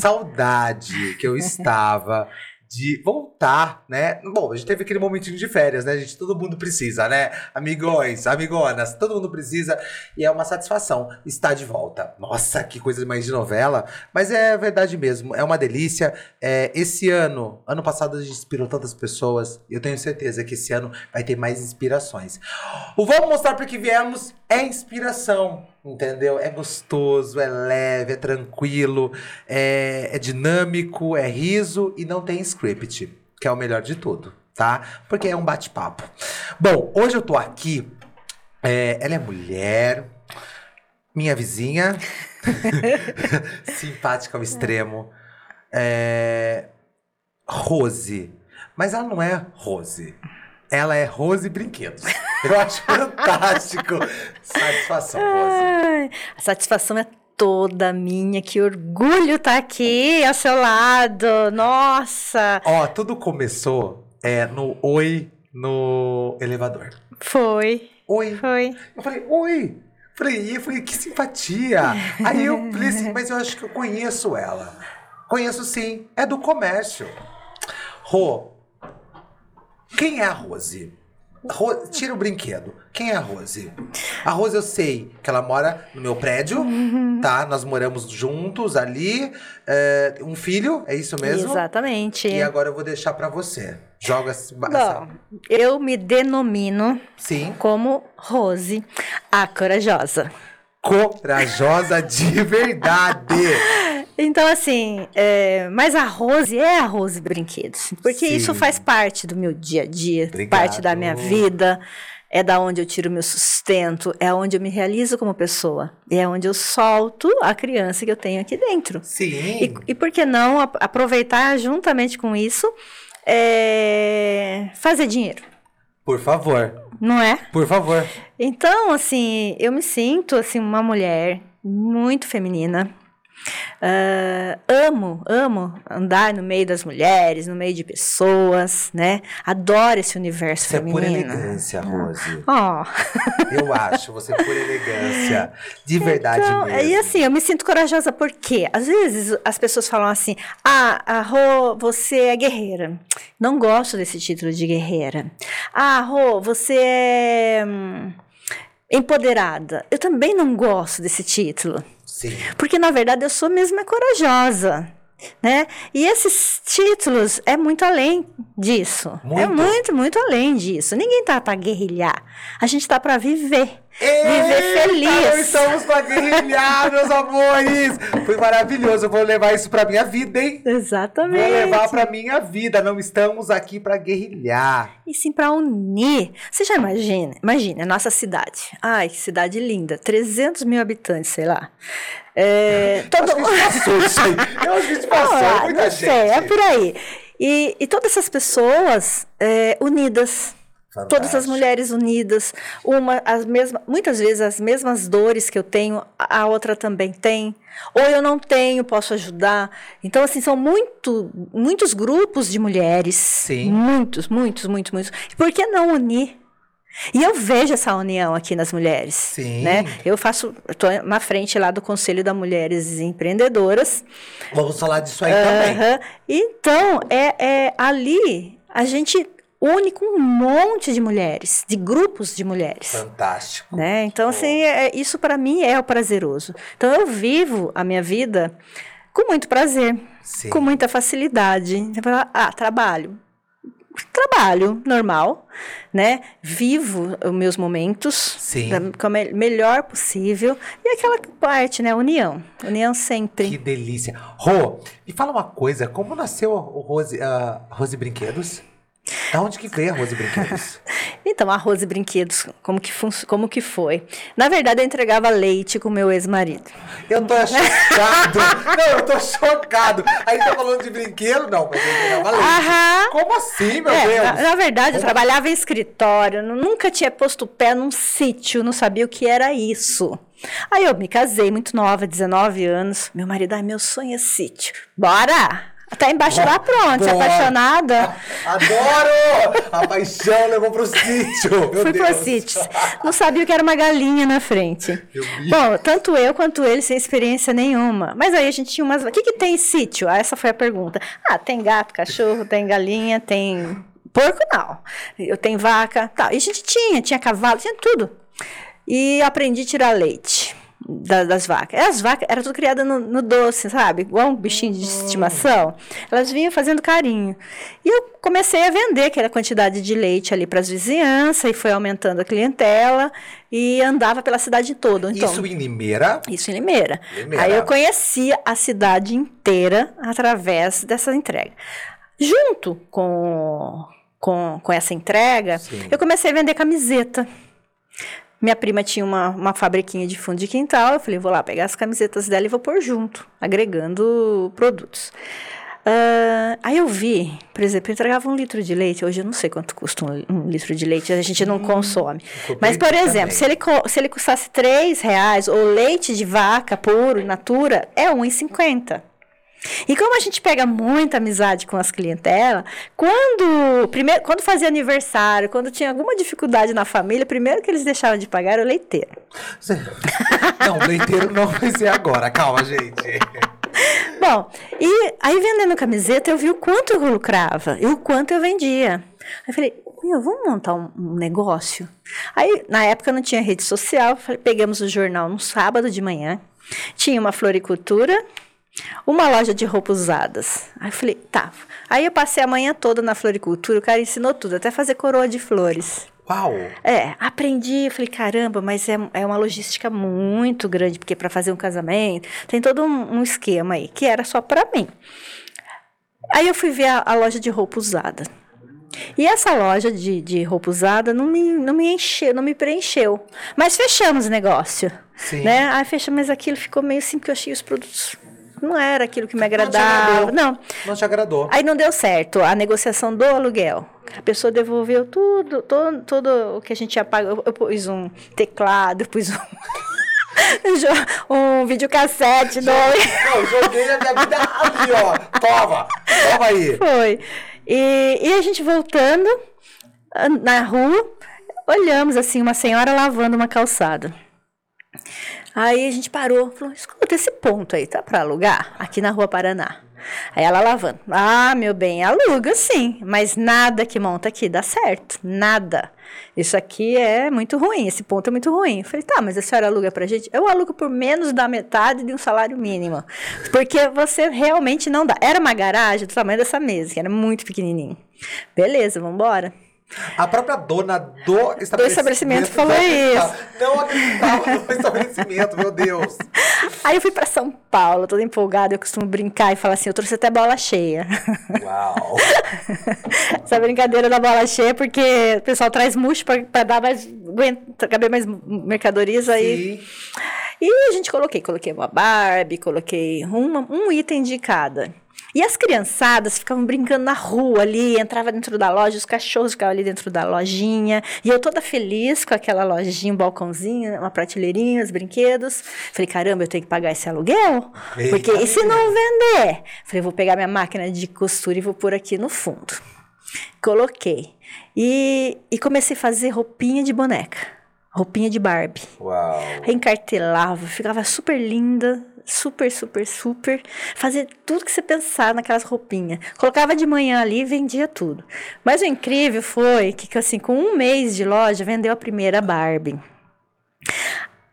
saudade que eu estava de voltar, né? Bom, a gente teve aquele momentinho de férias, né, gente? Todo mundo precisa, né? Amigões, amigonas, todo mundo precisa. E é uma satisfação estar de volta. Nossa, que coisa mais de novela. Mas é verdade mesmo, é uma delícia. É, esse ano, ano passado a gente inspirou tantas pessoas. E eu tenho certeza que esse ano vai ter mais inspirações. O Vamos Mostrar Porque Viemos é inspiração. Entendeu? É gostoso, é leve, é tranquilo, é, é dinâmico, é riso e não tem script, que é o melhor de tudo, tá? Porque é um bate-papo. Bom, hoje eu tô aqui. é, ela é mulher, minha vizinha, simpática ao extremo. É, Rose. Mas ela não é Rose. Ela é Rose Brinquedos. Eu acho fantástico. Satisfação, Rose. Ai, a satisfação é toda minha. Que orgulho estar aqui ao seu lado. Nossa! Ó, tudo começou é, no oi no elevador. Foi, Oi. foi. Eu falei, oi. Falei, eu falei, que simpatia. Aí eu falei assim, mas eu acho que eu conheço ela. Conheço sim, é do comércio. Rô, quem é a Rose? Ro- Tira o brinquedo. Quem é a Rose? A Rose eu sei que ela mora no meu prédio, tá? Nós moramos juntos ali. é, um filho, é isso mesmo? Exatamente. E agora eu vou deixar pra você. Joga essa- Bom, eu me denomino Sim. como Rose, a corajosa. Corajosa de verdade. Então, assim, é, mas a Rose é a Rose Brinquedos. Porque Sim. isso faz parte do meu dia a dia, Obrigado. parte da minha vida. É da onde eu tiro meu sustento, é onde eu me realizo como pessoa. E é onde eu solto a criança que eu tenho aqui dentro. Sim. E, e por que não ap- aproveitar juntamente com isso, é, fazer dinheiro, Por favor. Não é? Por favor. Então, assim, eu me sinto assim uma mulher muito feminina. Ah, amo, amo andar no meio das mulheres, no meio de pessoas, né? Adoro esse universo Você é pura feminino. elegância, Rose. Oh, Eu acho, você é pura elegância. De verdade então, mesmo. e assim, eu me sinto corajosa porque às vezes as pessoas falam assim: "Ah, a Rô, você é guerreira". Não gosto desse título de guerreira. Ah, Rô, você é hum, empoderada. Eu também não gosto desse título. Sim. Porque, na verdade, eu sou mesmo é corajosa. Né? E esses títulos é muito além disso. É Muito. muito, muito além disso. Ninguém tá para guerrilhar. A gente tá para viver. Viver feliz. Nós estamos pra guerrilhar, meus amores. Foi maravilhoso. Eu vou levar isso pra minha vida, hein? Exatamente. Vou levar pra minha vida. Não estamos aqui pra guerrilhar. E sim para unir. Você já imagina? Imagina, a nossa cidade. Ai, que cidade linda. 300 mil habitantes, sei lá. É, todo Acho que passou isso aí. Eu acho que gente passou. Ah, é muita não gente. sei, é por aí. E, e todas essas pessoas é, unidas. Todas as Fantástico. mulheres unidas, uma as mesmas, muitas vezes as mesmas dores que eu tenho, a outra também tem. Ou eu não tenho, posso ajudar. Então assim, são muito, muitos grupos de mulheres. Sim. Muitos, muitos, muitos, muitos. E por que não unir? E eu vejo essa união aqui nas mulheres. Sim. Né? Eu faço, estou na frente lá do Conselho da Mulheres Empreendedoras. Vamos falar disso aí também. Aham. Então, é, é ali a gente une com um monte de mulheres, de grupos de mulheres. Fantástico. Né? Então, assim, é- isso para mim é o prazeroso. Então, eu vivo a minha vida com muito prazer, Sim. com muita facilidade. Ah, trabalho. Trabalho normal, né? Vivo os meus momentos Sim. da como é melhor possível. E aquela parte, né? União. União sempre. Que delícia. Rô, me fala uma coisa. Como nasceu o Rose, a Rose Brinquedos? Da onde que veio a Rose Brinquedos? Então, a Rose Brinquedos, como que, como que foi? Na verdade, eu entregava leite com meu ex-marido. Eu tô chocado. Não, eu tô chocado. Aí tá falando de brinquedo? Não, mas eu pegava leite. Aham. Como assim, meu É, Deus? na, na verdade, eu Como- trabalhava em escritório, nu- nunca tinha posto o pé num sítio, não sabia o que era isso. Aí eu me casei muito nova, 19 anos. Meu marido, ai, meu sonho é sítio. Bora! Tá embaixo da pronte, Bora. apaixonada. Adoro! A paixão levou pro sítio. Meu Fui Deus. pro sítio. Não sabia o que era uma galinha na frente. Bom, tanto eu quanto ele sem experiência nenhuma. Mas aí a gente tinha umas. O que, que tem em sítio? Ah, essa foi a pergunta. Ah, tem gato, cachorro, tem galinha, tem. Porco não. Eu tenho vaca. Tá. E a gente tinha, tinha cavalo, tinha tudo. E aprendi a tirar leite da- das vacas. As vacas eram tudo criadas no, no doce, sabe? Igual um bichinho de estimação. Elas vinham fazendo carinho. E eu comecei a vender aquela quantidade de leite ali para as vizinhanças e foi aumentando a clientela e andava pela cidade toda. Então, Isso em Limeira. isso em Limeira. Limeira. Aí eu conhecia a cidade inteira através dessa entrega. Junto com, com, com essa entrega, Sim. eu comecei a vender camiseta. Minha prima tinha uma, uma fabriquinha de fundo de quintal. Eu falei, vou lá pegar as camisetas dela e vou pôr junto, agregando produtos. Ah, aí eu vi, por exemplo, eu entregava um litro de leite. Hoje eu não sei quanto custa um, um litro de leite, a gente não consome. Mas, por também. exemplo, se ele, se ele custasse 3 reais, ou leite de vaca puro, natura, é 1,50. E como a gente pega muita amizade com as clientelas, quando, primeiro, quando fazia aniversário, quando tinha alguma dificuldade na família, primeiro que eles deixavam de pagar era o leiteiro. Não, o leiteiro não vai ser agora. Calma, gente. Bom, e aí vendendo camiseta, eu vi o quanto eu lucrava e o quanto eu vendia. Aí eu falei, meu, vamos montar um, um negócio? Aí, na época, não tinha rede social, falei, pegamos o jornal no sábado de manhã, tinha uma floricultura, uma loja de roupas usadas. Aí eu falei, tá. Aí eu passei a manhã toda na floricultura, o cara ensinou tudo, até fazer coroa de flores. Uau! É, aprendi, eu falei, caramba, mas é, é uma logística muito grande, porque para fazer um casamento tem todo um, um esquema aí, que era só para mim. Aí eu fui ver a, a loja de roupa usada. E essa loja de, de roupa usada não me, não me encheu, não me preencheu. Mas fechamos o negócio. Sim. Né? Aí fechamos, mas aquilo ficou meio assim, porque eu achei os produtos. Não era aquilo que me agradava. agradou. Não. Não te agradou. Aí não deu certo a negociação do aluguel. A pessoa devolveu tudo, todo, todo o que a gente tinha pago. Eu, eu pus um teclado, pus um, um videocassete. No... Não, joguei a minha vida ali, ó. Toma! Toma aí. Foi. E, e a gente voltando ah, na rua, olhamos assim, uma senhora lavando uma calçada. Aí a gente parou, falou, escuta, esse ponto aí tá para alugar? Aqui na rua Paraná. Aí ela lavando. Ah, meu bem, aluga sim, mas nada que monta aqui dá certo, nada. Isso aqui é muito ruim, esse ponto é muito ruim. Eu falei, tá, mas a senhora aluga pra gente? Eu alugo por menos da metade de um salário mínimo. Porque você realmente não dá. Era uma garagem do tamanho dessa mesa, que era muito pequenininho. Beleza, vamos embora. A própria dona do estabelecimento, Do estabelecimento falou isso. Não acreditava no estabelecimento, meu Deus. Aí eu fui pra São Paulo, toda empolgada. Eu costumo brincar e falar assim: eu trouxe até bola cheia. Uau. Essa brincadeira da bola cheia, porque o pessoal traz murcho pra, pra dar mais. aguenta- caber mais mercadorias aí. E a gente coloquei, coloquei uma Barbie, coloquei uma, um item de cada. E as criançadas ficavam brincando na rua ali, entrava dentro da loja, os cachorros ficavam ali dentro da lojinha. E eu toda feliz com aquela lojinha, um balcãozinho, uma prateleirinha, os brinquedos. Falei, caramba, eu tenho que pagar esse aluguel? Eita. Porque e se não vender? Falei, vou pegar minha máquina de costura e vou pôr aqui no fundo. Coloquei. E, e comecei a fazer roupinha de boneca. Roupinha de Barbie. Uau. Encartelava, ficava super linda, super, super, super. Fazia tudo que você pensar naquelas roupinhas. Colocava de manhã ali e vendia tudo. Mas o incrível foi que, assim, com um mês de loja, vendeu a primeira Barbie.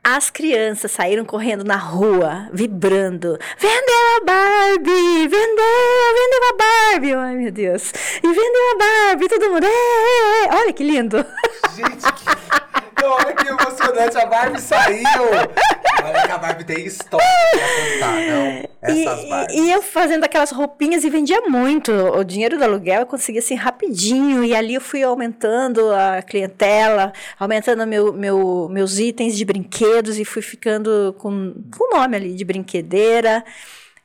As crianças saíram correndo na rua, vibrando. Vendeu a Barbie! Vendeu! Vendeu a Barbie! Ai, meu Deus! E vendeu a Barbie! Todo mundo... Olha que lindo! Gente, que... Olha que emocionante. A Barbie saiu. Olha que a Barbie tem história pra contar, não? Essas E, Barbies. e eu fazendo aquelas roupinhas e vendia muito. O dinheiro do aluguel eu conseguia assim rapidinho. E ali eu fui aumentando a clientela, aumentando meu, meu, meus itens de brinquedos e fui ficando com o nome ali de brinquedeira.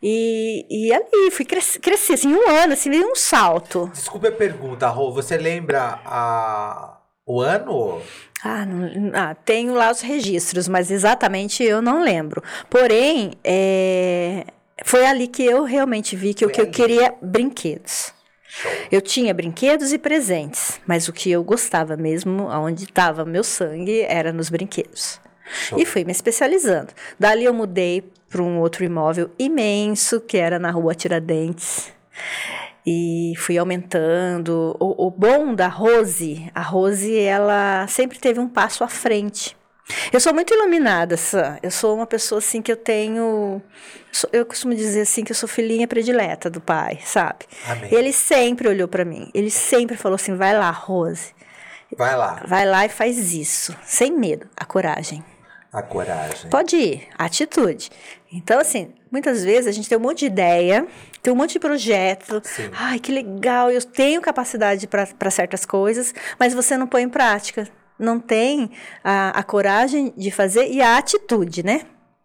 E, e ali fui cresci, cresci assim, um ano, assim, um salto. Desculpa a pergunta, Rô. Você lembra a... o ano? Ah, não- ah, tenho lá os registros, mas exatamente eu não lembro. Porém, é, Foi ali que eu realmente vi que o Foi que eu ali. queria brinquedos. Eu tinha brinquedos e presentes, mas o que eu gostava mesmo, aonde estava meu sangue, era nos brinquedos. Show. E fui me especializando. Dali eu mudei para um outro imóvel imenso, que era na rua Tiradentes. E fui aumentando. O, o bom da Rose, a Rose, ela sempre teve um passo à frente. Eu sou muito iluminada, Sam. Eu sou uma pessoa assim que eu tenho. Eu costumo dizer assim que eu sou filhinha predileta do pai, sabe? Amém. Ele sempre olhou para mim. Ele sempre falou assim: vai lá, Rose. Vai lá, Vai lá e faz isso. Sem medo. A coragem. A coragem. Pode ir, atitude. Então, assim, muitas vezes a gente tem um monte de ideia, tem um monte de projeto. Sim. Ai, que legal, eu tenho capacidade para certas coisas, mas você não põe em prática. Não tem a, a coragem de fazer e a atitude, né?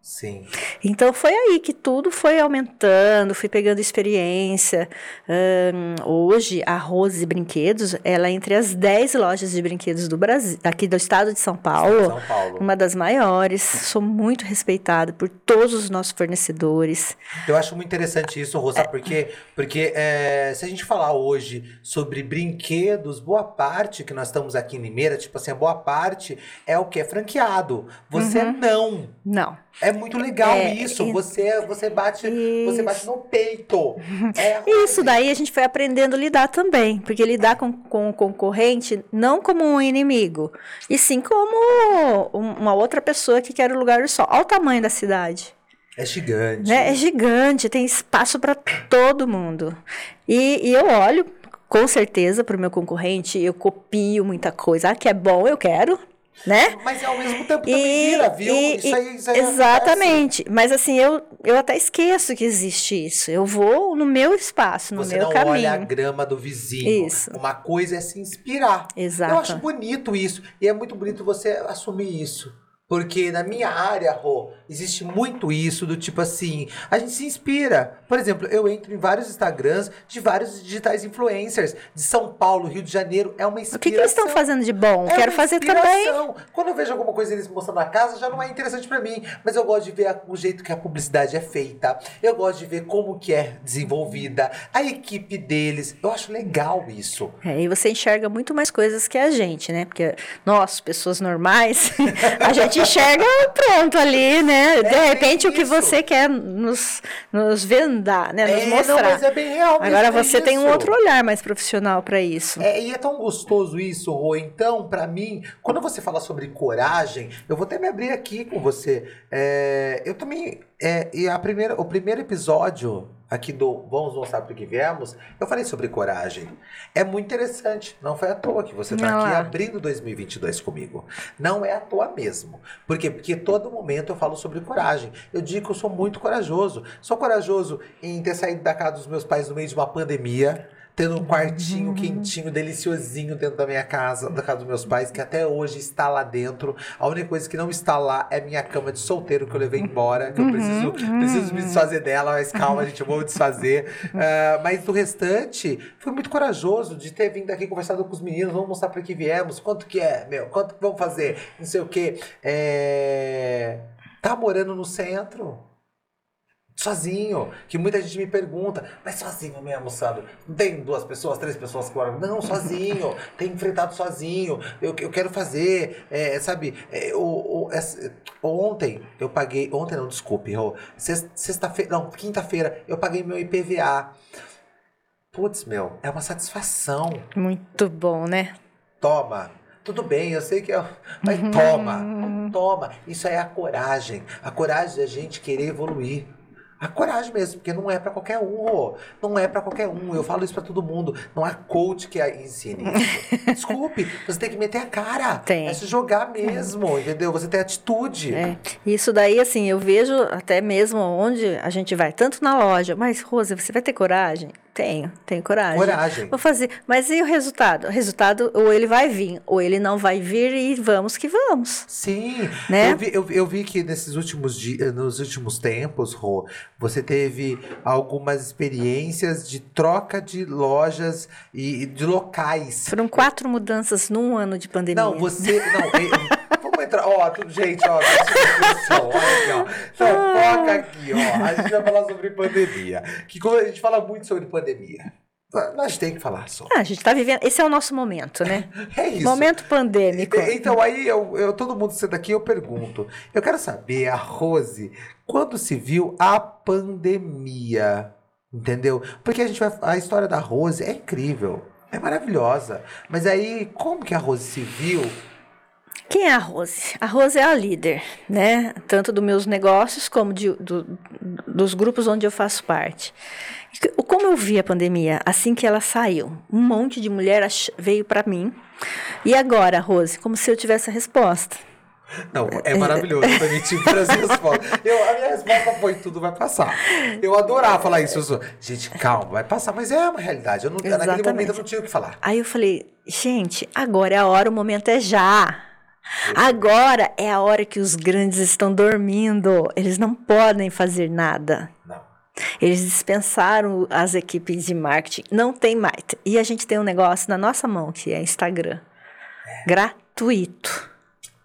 Sim. Então foi aí que tudo foi aumentando, fui pegando experiência. Ahn, hoje, a Rose Brinquedos, ela é entre as 10 lojas de brinquedos do Brasil, aqui do estado de São Paulo. São Paulo. Uma das maiores. Sou muito respeitada por todos os nossos fornecedores. Eu acho muito interessante isso, Rô, sabe por quê? Porque é, se a gente falar hoje sobre brinquedos, boa parte que nós estamos aqui em Limeira, tipo assim, a boa parte é o que? É franqueado. Você não. Não. É muito legal É, isso. e- Você, você, bate, você bate no peito. É Isso daí a gente foi aprendendo a lidar também, porque lidar com, com o concorrente não como um inimigo, e sim como um- uma outra pessoa que quer o lugar do sol. Olha o tamanho da cidade. É gigante. né? É gigante, tem espaço para todo mundo. E, e eu olho, com certeza, para o meu concorrente, eu copio muita coisa. Ah, que é bom, eu quero, né? Mas ao mesmo tempo também vira, viu? e- isso e- aí, isso aí acontece. exatamente. Mas assim, eu, eu até esqueço que existe isso. Eu vou no meu espaço, no Você meu não caminho. olha a grama do vizinho. Isso. Uma coisa é se inspirar. Exato. Eu acho bonito isso. E é muito bonito você assumir isso. Porque na minha área, Rô, existe muito isso do tipo assim, a gente se inspira. Por exemplo, eu entro em vários Instagrams de vários digitais influencers de São Paulo, Rio de Janeiro. É uma inspiração. O que, que eles estão fazendo de bom? É Quero fazer também. Quando eu vejo alguma coisa eles mostrando na casa, já não é interessante pra mim. Mas eu gosto de ver a- o jeito que a publicidade é feita. Eu gosto de ver como que é desenvolvida. A equipe deles. Eu acho legal isso. É, e você enxerga muito mais coisas que a gente, né? Porque nós, pessoas normais, a gente enxerga pronto ali, né? De É, repente, o que isso. você quer nos, nos vendar, né? Nos É, mostrar. Não, mas é bem real. Agora é você tem um outro olhar mais profissional para isso. É, e é tão gostoso isso, Rô. Então, pra mim, quando você fala sobre coragem, eu vou até me abrir aqui com você. É, eu também. É, e a primeira, o primeiro episódio aqui do Vamos Mostrar Pro Que Viemos, eu falei sobre coragem. É muito interessante. Não foi à toa que você tá Olha aqui lá. abrindo 2022 comigo. Não é à toa mesmo. Por quê? Porque todo momento eu falo sobre coragem. Eu digo que eu sou muito corajoso. Sou corajoso em ter saído da casa dos meus pais no meio de uma pandemia. Tendo um quartinho quentinho, deliciosinho dentro da minha casa, da casa dos meus pais, que até hoje está lá dentro. A única coisa que não está lá é minha cama de solteiro que eu levei embora, que eu preciso, preciso me desfazer dela, mas calma, gente, eu vou desfazer. Ah, mas do restante, fui muito corajoso de ter vindo aqui conversado com os meninos, vamos mostrar para que viemos, quanto que é, meu, quanto que vamos fazer, não sei o quê. É... Tá morando no centro? Sozinho, que muita gente me pergunta, mas sozinho mesmo, Sandro? Não tem duas pessoas, três pessoas que? Não, sozinho, tem enfrentado sozinho, eu, eu quero fazer, é, sabe? É, o, o- essa- ontem eu paguei, ontem não, desculpe, sexta-feira, não, quinta-feira eu paguei meu IPVA. Putz, meu, é uma satisfação. Muito bom, né? Toma. Tudo bem, eu sei que é. Mas toma. Toma. Isso é a coragem. A coragem da gente querer evoluir. A coragem mesmo, porque não é pra qualquer um, não é pra qualquer um. Eu falo isso pra todo mundo. Não há coach que ensine isso. Desculpe, você tem que meter a cara. Tem. É se jogar mesmo, entendeu? Você tem atitude. É. Isso daí, assim, eu vejo até mesmo onde a gente vai, tanto na loja, mas, Rosa, você vai ter coragem? Tenho, tenho coragem. Coragem. Vou fazer. Mas e o resultado? O resultado, ou ele vai vir, ou ele não vai vir e vamos que vamos. Sim, Né? eu, vi, eu, eu vi que nesses últimos dias, nos últimos tempos, Rô, você teve algumas experiências de troca de lojas e e de locais. Foram quatro mudanças num ano de pandemia. Não, você. Não, eu- entrar. Ó, tu- gente, ó, discussão, olha aqui, ó. Aqui, ó. A gente vai falar sobre pandemia. Que como a gente fala muito sobre pandemia. Nós tem que falar só. Ah, a gente tá vivendo. Esse é o nosso momento, né? É isso. Momento pandêmico. Então, aí, eu, eu- todo mundo sendo aqui, eu pergunto. Eu quero saber, a Rose, quando se viu a pandemia? Entendeu? Porque a gente vai. A história da Rose é incrível. É maravilhosa. Mas aí, como que a Rose se viu? Quem é a Rose? A Rose é a líder, né? Tanto dos meus negócios como de- do- dos grupos onde eu faço parte. Como eu vi a pandemia, assim que ela saiu, um monte de mulher veio para mim. E agora, Rose, como se eu tivesse a resposta. Não, é maravilhoso. Foi mentir para as respostas. Eu, a minha resposta foi: tudo vai passar. Eu adorava falar isso. Sou, gente, calma, vai passar. Mas é uma realidade. Eu não, naquele momento eu não tinha o que falar. Aí eu falei, gente, agora é a hora, o momento é já. Agora é a hora que os grandes estão dormindo. Eles não podem fazer nada. Não. Eles dispensaram as equipes de marketing. Não tem mais. E a gente tem um negócio na nossa mão, que é Instagram. Gratuito.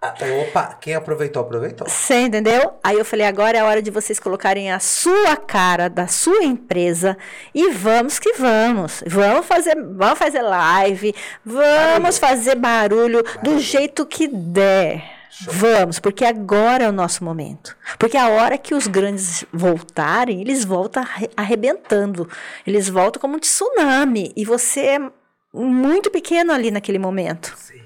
Ah, opa, quem aproveitou, aproveitou. Você entendeu? Aí eu falei, agora é a hora de vocês colocarem a sua cara da sua empresa e vamos que vamos. Vamos fazer, vamos fazer live, vamos fazer barulho, do jeito que der. Vamos, porque agora é o nosso momento. Porque a hora que os grandes voltarem, eles voltam arre- arrebentando. Eles voltam como um tsunami. E você é muito pequeno ali naquele momento. Sim.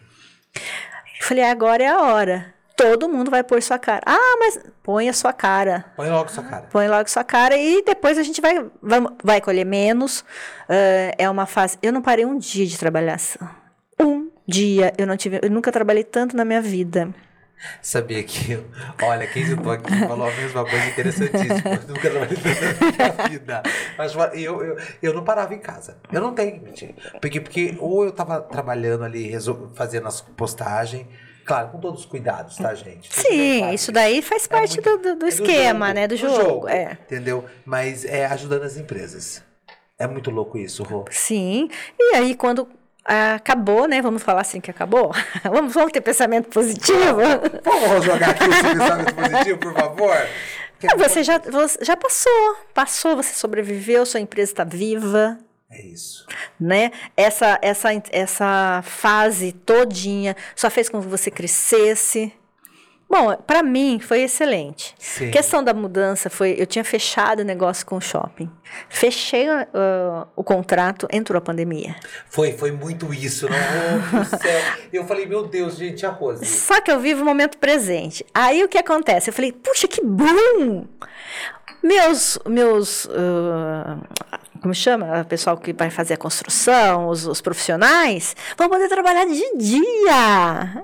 Eu falei, agora é a hora. Todo mundo vai pôr sua cara. Ah, mas põe a sua cara. Põe logo sua cara. Põe logo sua cara e depois a gente vai, vai, vai colher menos. Ah, é uma fase. Eu não parei um dia de trabalhar. Um dia. Eu não tive. Eu nunca trabalhei tanto na minha vida. Sabia que, eu- olha, quem sentou aqui falou a mesma coisa interessantíssima. Eu nunca na minha vida. Mas eu, eu, eu não parava em casa. Eu não tenho, mentira. Porque, porque ou eu tava trabalhando ali, resol- fazendo as postagens. Claro, com todos os cuidados, tá, gente? Bem Sim, claro. isso daí faz É parte muito- do, do, do é esquema, né? Do jogo. É. Entendeu? Mas é ajudando as empresas. É muito louco isso, Rô. Sim. E aí, quando acabou, né? Vamos falar assim que acabou? vamos, vamos ter pensamento positivo? Vamos jogar aqui esse pensamento positivo, por favor? Ah, Você já, você já passou, passou, você sobreviveu, sua empresa está viva, É isso. né? Essa, essa, essa fase todinha só fez com que você crescesse. Bom, para mim foi excelente. Sim. Questão da mudança foi, eu tinha fechado o negócio com o shopping, fechei ah, o contrato, entrou a pandemia. Foi, foi muito isso, não? Do céu. Eu falei, meu Deus, gente, a Rose. Só que eu vivo o momento presente. Aí o que acontece? Eu falei, puxa, que bom! Meus, meus, ah, como chama? O pessoal que vai fazer a construção, os, os profissionais, vão poder trabalhar de dia.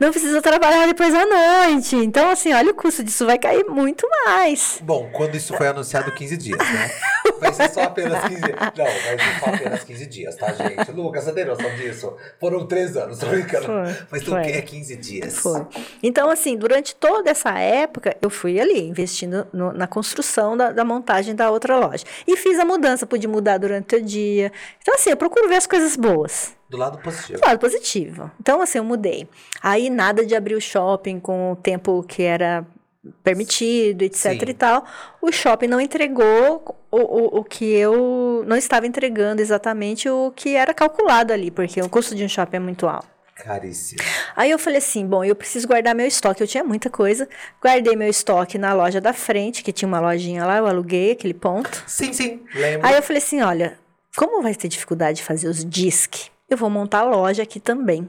Não precisa trabalhar depois à noite. Então, assim, olha o custo disso vai cair muito mais. Bom, quando isso foi anunciado 15 dias, né? Vai ser só apenas 15 dias. Não, vai ser só apenas 15 dias, tá, gente? Lucas, você tem noção disso? Foram três anos, tô brincando. Foi, Mas tu quer 15 dias. Foi. Então, assim, durante toda essa época, eu fui ali, investindo no- na construção da, da montagem da outra loja. E fiz a mudança, pude mudar durante o dia. Então, assim, eu procuro ver as coisas boas. Do lado positivo. Do lado positivo. Então, assim, eu mudei. Aí, nada de abrir o shopping com o tempo que era permitido, etc Sim. e tal. O shopping não entregou o, o, o que eu não estava entregando exatamente o que era calculado ali, porque o custo de um shopping é muito alto. Caríssimo. Aí eu falei assim, bom, eu preciso guardar meu estoque. Eu tinha muita coisa. Guardei meu estoque na loja da frente, que tinha uma lojinha lá, eu aluguei aquele ponto. Sim, sim, lembro. Aí eu falei assim, olha, como vai ter dificuldade de fazer os disque, eu vou montar a loja aqui também.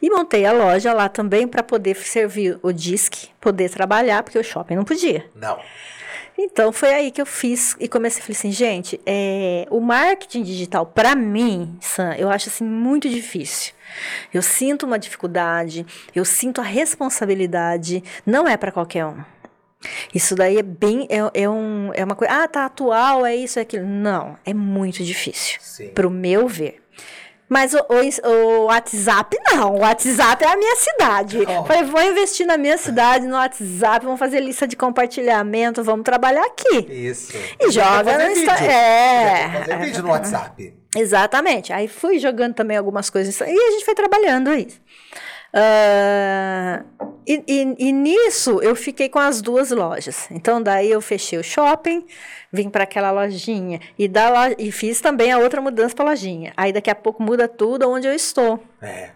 E montei a loja lá também para poder servir o disque, poder trabalhar, porque o shopping não podia. Não. Então foi aí que eu fiz e comecei a falar assim, gente, é, o marketing digital para mim, Sam, eu acho assim muito difícil. Eu sinto uma dificuldade, eu sinto a responsabilidade, não é para qualquer um. Isso daí é bem é, é, um, é uma coisa, ah, tá atual, é isso, é aquilo. Não, é muito difícil, Sim. pro meu ver. Mas o, o- o WhatsApp não. O WhatsApp é a minha cidade. Oh. Falei, vou investir na minha cidade, no WhatsApp, vamos fazer lista de compartilhamento, vamos trabalhar aqui. Isso. E joga no vídeo. Insta- é. Fazer vídeo no WhatsApp. Exatamente. Aí fui jogando também algumas coisas e a gente foi trabalhando isso. Uh, e, e, e, nisso eu fiquei com as duas lojas. Então daí eu fechei o shopping, vim para aquela lojinha e, da lo... e fiz também a outra mudança para lojinha. Aí daqui a pouco muda tudo onde eu estou. É.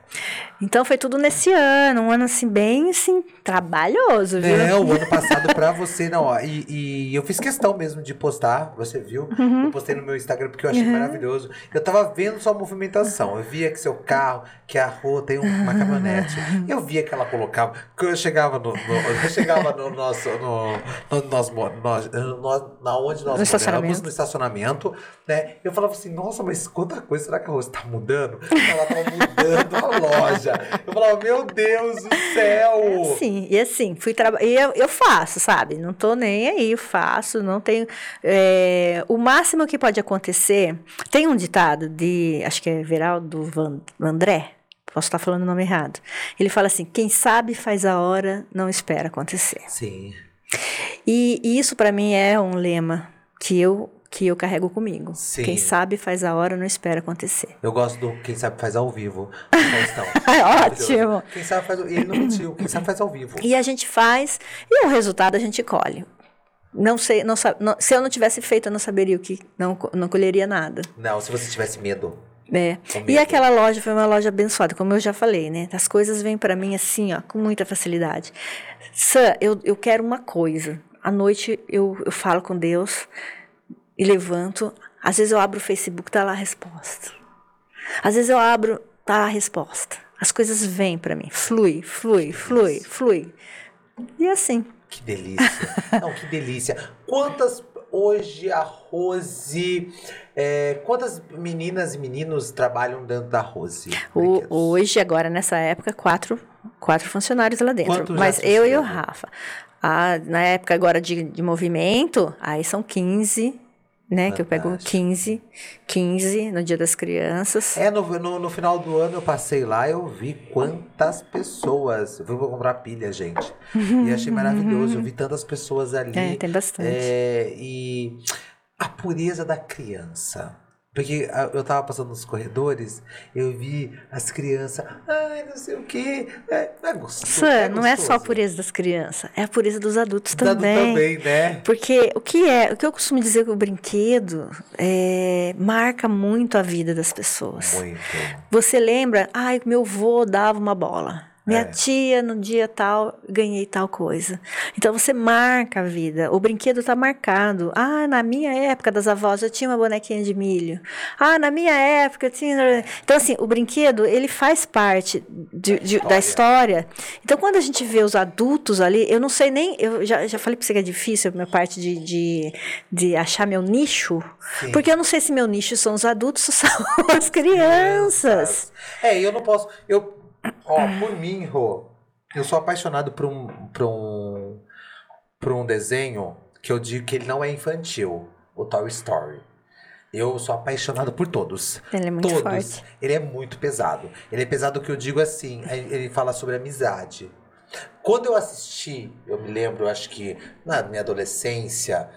Então foi tudo nesse ano, um ano assim, bem assim, trabalhoso, viu? É, o ano passado pra você, não, ó. E, e eu fiz questão mesmo de postar, você viu? Uhum. Eu postei no meu Instagram porque eu achei maravilhoso. Eu tava vendo sua movimentação. Eu via que seu carro, que a rua tem uma caminhonete. Eu via que ela colocava. Quando eu chegava no. no eu chegava no nosso. No, no, nós, nós, nós, na onde nós No estacionamento. no estacionamento, né? Eu falava assim, nossa, mas quanta coisa será que a Rose tá mudando? Ela tava mudando a loja. Eu falava, meu Deus do céu! Sim, e assim, fui trabalhar. E eu, eu faço, sabe? Não tô nem aí, eu faço, não tenho. é, o máximo que pode acontecer. Tem um ditado de. Acho que é Veraldo Van, André. Posso estar falando o nome errado. Ele fala assim: quem sabe faz a hora, não espera acontecer. Sim. E, e isso para mim é um lema que eu que eu carrego comigo. Sim. Quem sabe faz a hora, não espera acontecer. Eu gosto do Quem Sabe Faz ao Vivo. É ótimo. Quem sabe faz. Ele não mentiu. Quem sabe faz ao vivo. E a gente faz e o resultado a gente colhe. Não sei, não, não- se eu não tivesse feito, eu não saberia o que, não, não colheria nada. Não, se você tivesse medo. É. E aquela loja foi uma loja abençoada, como eu já falei, né? As coisas vêm para mim assim, ó, com muita facilidade. Sam, eu, eu quero uma coisa. À noite eu, eu falo com Deus e levanto. Às vezes eu abro o Facebook, tá lá a resposta. Às vezes eu abro, tá lá a resposta. As coisas vêm para mim, flui, flui, flui, flui. E assim. Que delícia. Não, que delícia. Quantas. Hoje a Rose. é, quantas meninas e meninos trabalham dentro da Rose? O- hoje, agora, nessa época, quatro, quatro funcionários lá dentro. Quantos Mas eu e o? Rafa. Ah, na época agora de, de movimento, aí são 15, né? Que eu pego Fantástico. 15, 15 no Dia das Crianças. É, no, no, no final do ano eu passei lá eu vi quantas pessoas. Eu vou comprar pilha, gente. E achei maravilhoso. Eu vi tantas pessoas ali. É, tem bastante. É, e a pureza da criança. Porque eu tava passando nos corredores, eu vi as crianças, ai, não sei o quê. É, é gostoso. Sam, não é só a pureza das crianças, é a pureza dos adultos Dado também. também, né? Porque o que é, o que eu costumo dizer que o brinquedo é, marca muito a vida das pessoas. Muito. Você lembra? Ai, meu avô dava uma bola. Minha É. tia, no dia tal, ganhei tal coisa. Então você marca a vida. O brinquedo está marcado. Ah, na minha época das avós eu tinha uma bonequinha de milho. Ah, na minha época eu tinha. Então, assim, o brinquedo, ele faz parte de- de- da história. Então, quando a gente vê os adultos ali, eu não sei nem. Eu já, já falei para você que é difícil a minha parte de, de, de achar meu nicho. Sim. Porque eu não sei se meu nicho são os adultos ou são as crianças. É, eu não posso. Eu, ó, por mim, Rô, eu sou apaixonado por um, por um, por um desenho que eu digo que ele não é infantil, o Toy Story. Eu sou apaixonado por todos. Ele é muito todos. forte. Ele é muito pesado. Ele é pesado que eu digo assim, ele fala sobre amizade. Quando eu assisti, eu me lembro, acho que na minha adolescência,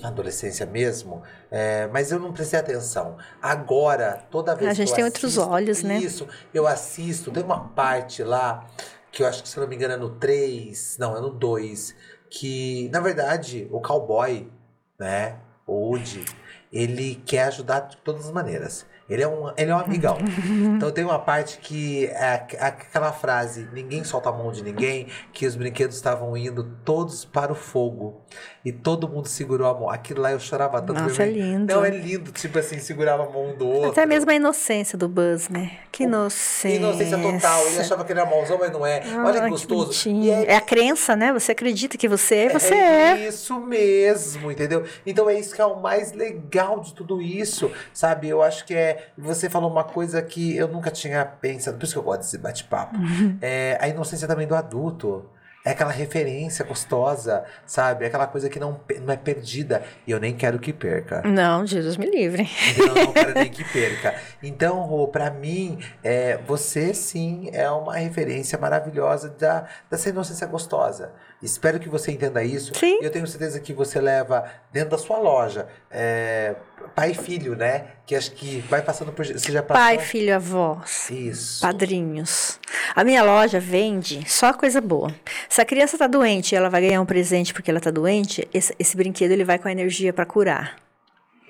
na adolescência mesmo, eh, mas eu não prestei atenção. Agora, toda vez A gente que eu tem outros assisto olhos, né? Isso, eu assisto, tem uma parte lá, que eu acho que, se não me engano, é no 3, não, é no 2, que, na verdade, o cowboy, né, o Woody, ele quer ajudar de todas as maneiras. Ele é um, ele é um amigão. Então tem uma parte que é aqu- aquela frase, ninguém solta a mão de ninguém, que os brinquedos estavam indo todos para o fogo. E todo mundo segurou a mão. Aquilo lá eu chorava tanto. Nossa, é lindo. Não, é lindo. Tipo assim, segurava a mão do outro. Até mesmo a inocência do Buzz, né? Que inocência. Inocência total. Ele achava que ele era mauzão, mas não é. Olha Ah, que gostoso. E É... a crença, né? Você acredita que você é, você é. Isso mesmo, entendeu? Então é isso que é o mais legal de tudo isso, sabe? Eu acho que é. Você falou uma coisa que eu nunca tinha pensado, por isso que eu gosto desse bate-papo. Uhum. É a inocência também do adulto. É aquela referência gostosa, sabe? É aquela coisa que não, não é perdida. E eu nem quero que perca. Não, Jesus me livre. Eu não quero nem que perca. Então, Rô, pra mim, é, você sim é uma referência maravilhosa da, dessa inocência gostosa. Espero que você entenda isso. Sim. Eu tenho certeza que você leva dentro da sua loja é, pai e filho, né? Que acho que vai passando por. Você já passou? Pai, filho, avós. Isso. Padrinhos. A minha loja vende só coisa boa. Se a criança tá doente e ela vai ganhar um presente porque ela tá doente, esse, esse brinquedo ele vai com a energia para curar.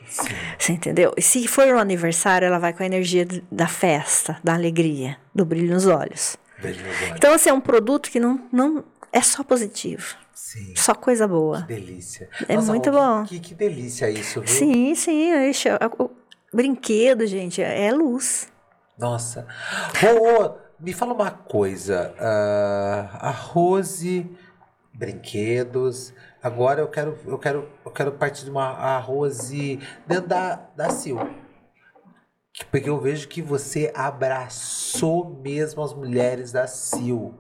Sim. Você entendeu? E se for um aniversário, ela vai com a energia da festa, da alegria, do brilho nos olhos. Beijo nos olhos. Então, assim, é um produto que não, não é só positivo. Sim. Só coisa boa. Delícia. É muito Rô, que- bom. Que, que delícia isso, viu? Sim, sim. ixi, o- o brinquedo, gente, é luz. Nossa. Rô, me fala uma coisa. ah, a Rose, brinquedos. Agora eu quero, eu quero, eu quero partir de uma a Rose dentro da, da Sil. Que- Porque eu vejo que você abraçou mesmo as mulheres da Sil.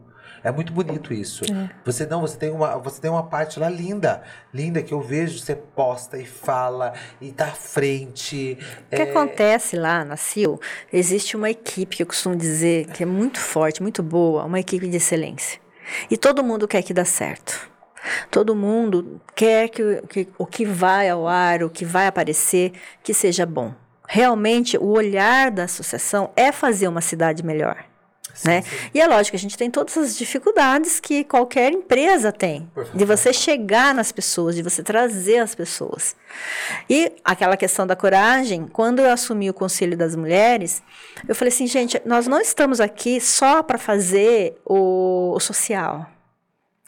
É muito bonito isso. Você não, você tem uma, você tem uma parte lá linda, linda que eu vejo você posta e fala e tá à frente. O que acontece lá na CIL, existe uma equipe que eu costumo dizer que é muito forte, muito boa, uma equipe de excelência. E todo mundo quer que dê certo. Todo mundo quer que, que o que vai ao ar, o que vai aparecer, que seja bom. Realmente, o olhar da associação é fazer uma cidade melhor. Né? E é lógico, a gente tem todas as dificuldades que qualquer empresa tem. De você chegar nas pessoas, de você trazer as pessoas. E aquela questão da coragem, quando eu assumi o Conselho das Mulheres, eu falei assim, gente, nós não estamos aqui só para fazer o, o social.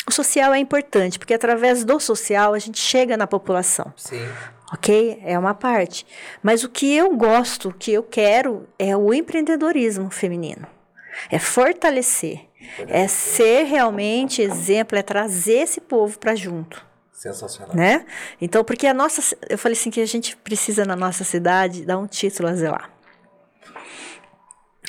O social é importante, porque através do social a gente chega na população Sim. ok? É uma parte. Mas o que eu gosto, o que eu quero, é o empreendedorismo feminino. É fortalecer. É ser realmente exemplo, é trazer esse povo para junto. Sensacional. Né? Então, porque a nossa. Eu falei assim que a gente precisa na nossa cidade dar um título a zelar.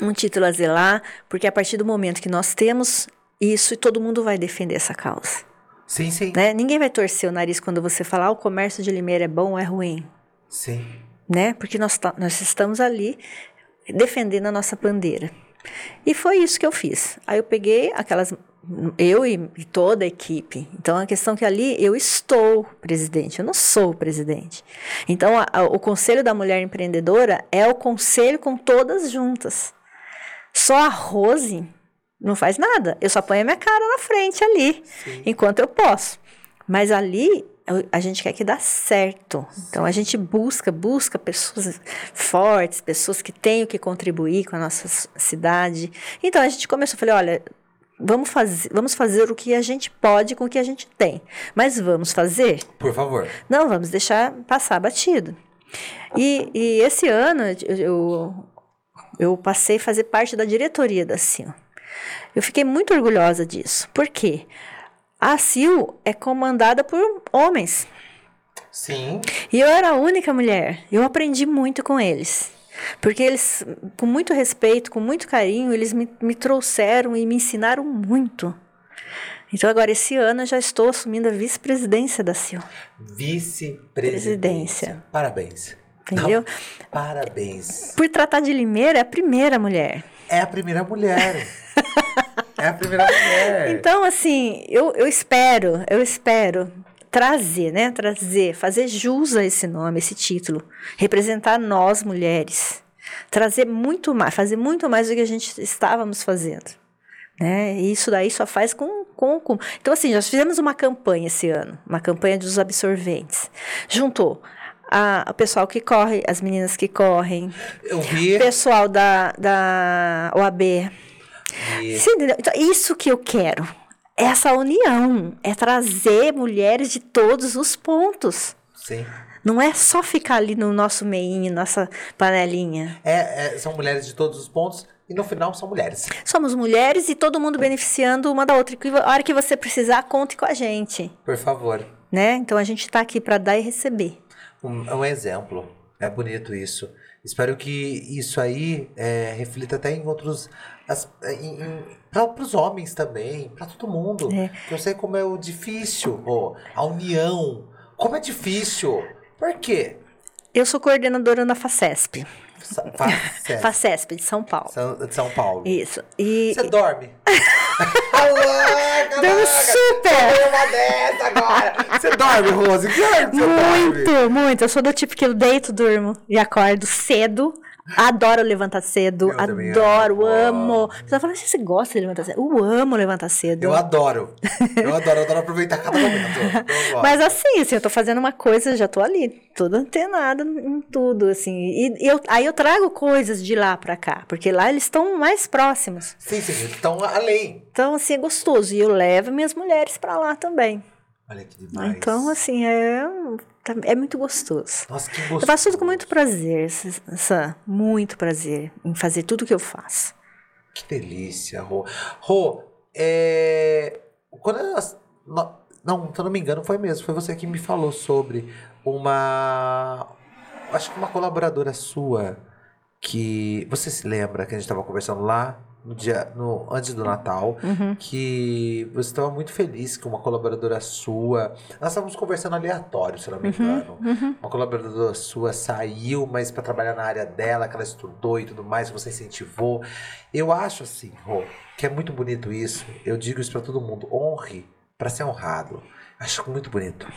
Um título a zelar, porque a partir do momento que nós temos isso, todo mundo vai defender essa causa. Sim, sim. Né? Ninguém vai torcer o nariz quando você falar ah, o comércio de Limeira é bom ou é ruim Sim. né? Porque nós, ta- nós estamos ali defendendo a nossa bandeira. E foi isso que eu fiz. Aí eu peguei aquelas. Eu e, toda a equipe. Então, a questão é que ali eu estou presidente, eu não sou presidente. Então, a- a- o Conselho da Mulher Empreendedora é o conselho com todas juntas. Só a Rose não faz nada. Eu só ponho a minha cara na frente ali, Sim. enquanto eu posso. Mas ali a gente quer que dá certo. Então a gente busca, busca pessoas fortes, pessoas que tenham que contribuir com a nossa cidade. Então a gente começou, falei, olha, vamos fazer, vamos fazer o que a gente pode com o que a gente tem. Mas vamos fazer? Por favor. Não, vamos deixar passar batido. E, e esse ano eu, eu, passei a fazer parte da diretoria da CIL. Eu fiquei muito orgulhosa disso. Por quê? A CIL é comandada por homens. Sim. E eu era a única mulher. Eu aprendi muito com eles. Porque eles, com muito respeito, com muito carinho, eles me, me trouxeram e me ensinaram muito. Então, agora, esse ano, eu já estou assumindo a vice-presidência da CIL. Vice-presidência. Presidência. Parabéns. Entendeu? Não, parabéns. Por tratar de Limeira, é a primeira mulher. É a primeira mulher. é a primeira mulher. Então, assim, eu, eu espero, eu espero trazer, né? Trazer, fazer jus a esse nome, esse título. Representar nós, mulheres. Trazer muito mais, fazer muito mais do que a gente estávamos fazendo. Né? E isso daí só faz com, com, com. Então, assim, nós fizemos uma campanha esse ano, uma campanha dos absorventes. Juntou a, o pessoal que corre, as meninas que correm, Eu vi. o pessoal da, da OAB, e- você entendeu? Então, isso que eu quero. Essa união. É trazer mulheres de todos os pontos. Sim. Não é só ficar ali no nosso meinho, nossa panelinha. É, é, são mulheres de todos os pontos e no final são mulheres. Somos mulheres e todo mundo beneficiando uma da outra. E a hora que você precisar, conte com a gente. Por favor. Né? Então a gente está aqui para dar e receber. Um, um exemplo. É bonito isso. Espero que isso aí é, reflita até em outros. Para os homens também, para todo mundo. É. Eu sei como é o difícil, ó, a união. Como é difícil. Por quê? Eu sou coordenadora na FACESP. Sa- fa- FACESP de São Paulo. São, de São Paulo. Isso. E Você dorme? Alô! Durmo super! Tô uma dessa agora! Você dorme, Rose? Que você Muito, dorme? muito. Eu sou do tipo que eu deito, durmo e acordo cedo. Adoro levantar cedo. Eu adoro, amo. Você vai falar, você gosta de levantar cedo? Eu amo levantar cedo. Eu adoro. Eu adoro, eu adoro aproveitar cada momento. Mas assim, assim, eu tô fazendo uma coisa, já tô ali, toda antenada em tudo, assim. E eu, aí eu trago coisas de lá pra cá, porque lá eles estão mais próximos. Sim, sim, então além. Então, assim, é gostoso. E eu levo minhas mulheres pra lá também. Olha que demais. Então, assim, é, é muito gostoso. Nossa, que gostoso. Eu faço tudo com muito prazer, Sam. Muito prazer em fazer tudo que eu faço. Que delícia, Rô. Rô, é... Quando nós... no- Não, se eu não me engano, foi mesmo. Foi você que me falou sobre uma... Acho que uma colaboradora sua que... Você se lembra que a gente estava conversando lá no dia... No... Antes do Natal? Uhum. que você estava muito feliz com uma colaboradora sua. Nós estávamos conversando aleatório, se não me Uhum, engano. Uma colaboradora sua saiu, mas para trabalhar na área dela, que ela estudou e tudo mais, você incentivou. Eu acho assim, Rô, que é muito bonito isso. Eu digo isso para todo mundo. Honre para ser honrado. Acho muito bonito.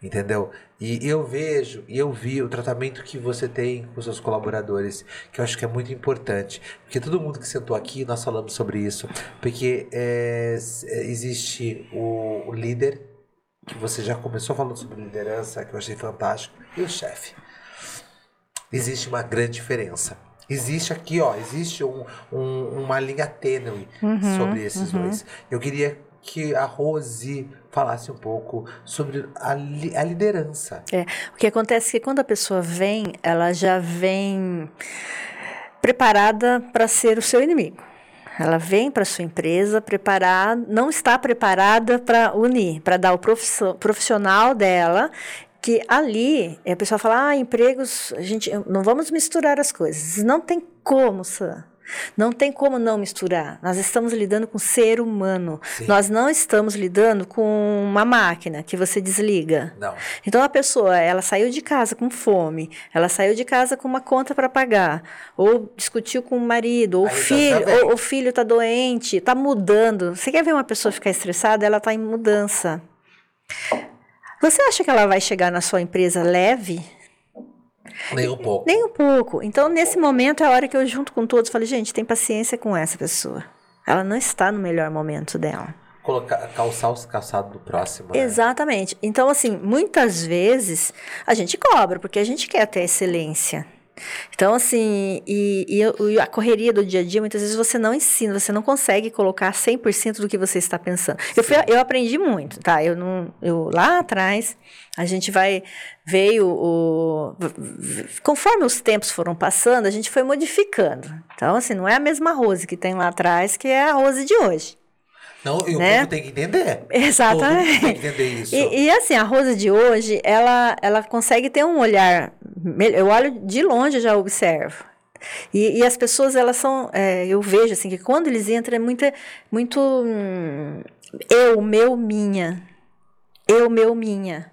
Entendeu? E eu vejo e eu vi o tratamento que você tem com seus colaboradores, que eu acho que é muito importante. Porque todo mundo que sentou aqui, nós falamos sobre isso. Porque é, existe o, o líder, que você já começou falando sobre liderança, que eu achei fantástico, e o chefe. Existe uma grande diferença. Existe aqui, ó, existe um, um- uma linha tênue sobre esses dois. Eu queria que a Rose falasse um pouco sobre a, li- a liderança. O que acontece é que quando a pessoa vem, ela já vem preparada para ser o seu inimigo. Ela vem para sua empresa preparada, não está preparada para unir, para dar o profissio- profissional dela, que ali a pessoa fala, ah, empregos, a gente não vamos misturar as coisas. Não tem como, Sam. Não tem como não misturar. Nós estamos lidando com ser humano. Sim. Nós não estamos lidando com uma máquina que você desliga. Não. Então a pessoa, ela saiu de casa com fome, ela saiu de casa com uma conta para pagar, ou discutiu com o marido, ou o filho, vem. ou o filho está doente, está mudando. Você quer ver uma pessoa ficar estressada? Ela está em mudança. Você acha que ela vai chegar na sua empresa leve? Nem um pouco. Nem um pouco. Então, nesse momento, é a hora que eu junto com todos falei, gente, tem paciência com essa pessoa. Ela não está no melhor momento dela. Colocar, calçar os calçados do próximo. né? Exatamente. Então, assim, muitas vezes a gente cobra, porque a gente quer ter excelência. Então, assim, e, e a correria do dia a dia, muitas vezes você não ensina, você não consegue colocar 100% do que você está pensando. Eu, fui- eu aprendi muito, tá? Eu não, eu lá atrás, a gente vai, veio o, conforme os tempos foram passando, a gente foi modificando. Então, assim, não é a mesma Rose que tem lá atrás que é a Rose de hoje. Não, e o Né? povo tem que entender. Exatamente. Tem que entender isso. E, e, assim, a Rosa de hoje, ela, ela consegue ter um olhar. Eu olho de longe, já observo. E, e as pessoas, elas são. é, eu vejo assim, que quando eles entram é muita, muito. hum, eu, meu, minha. Eu, meu, minha.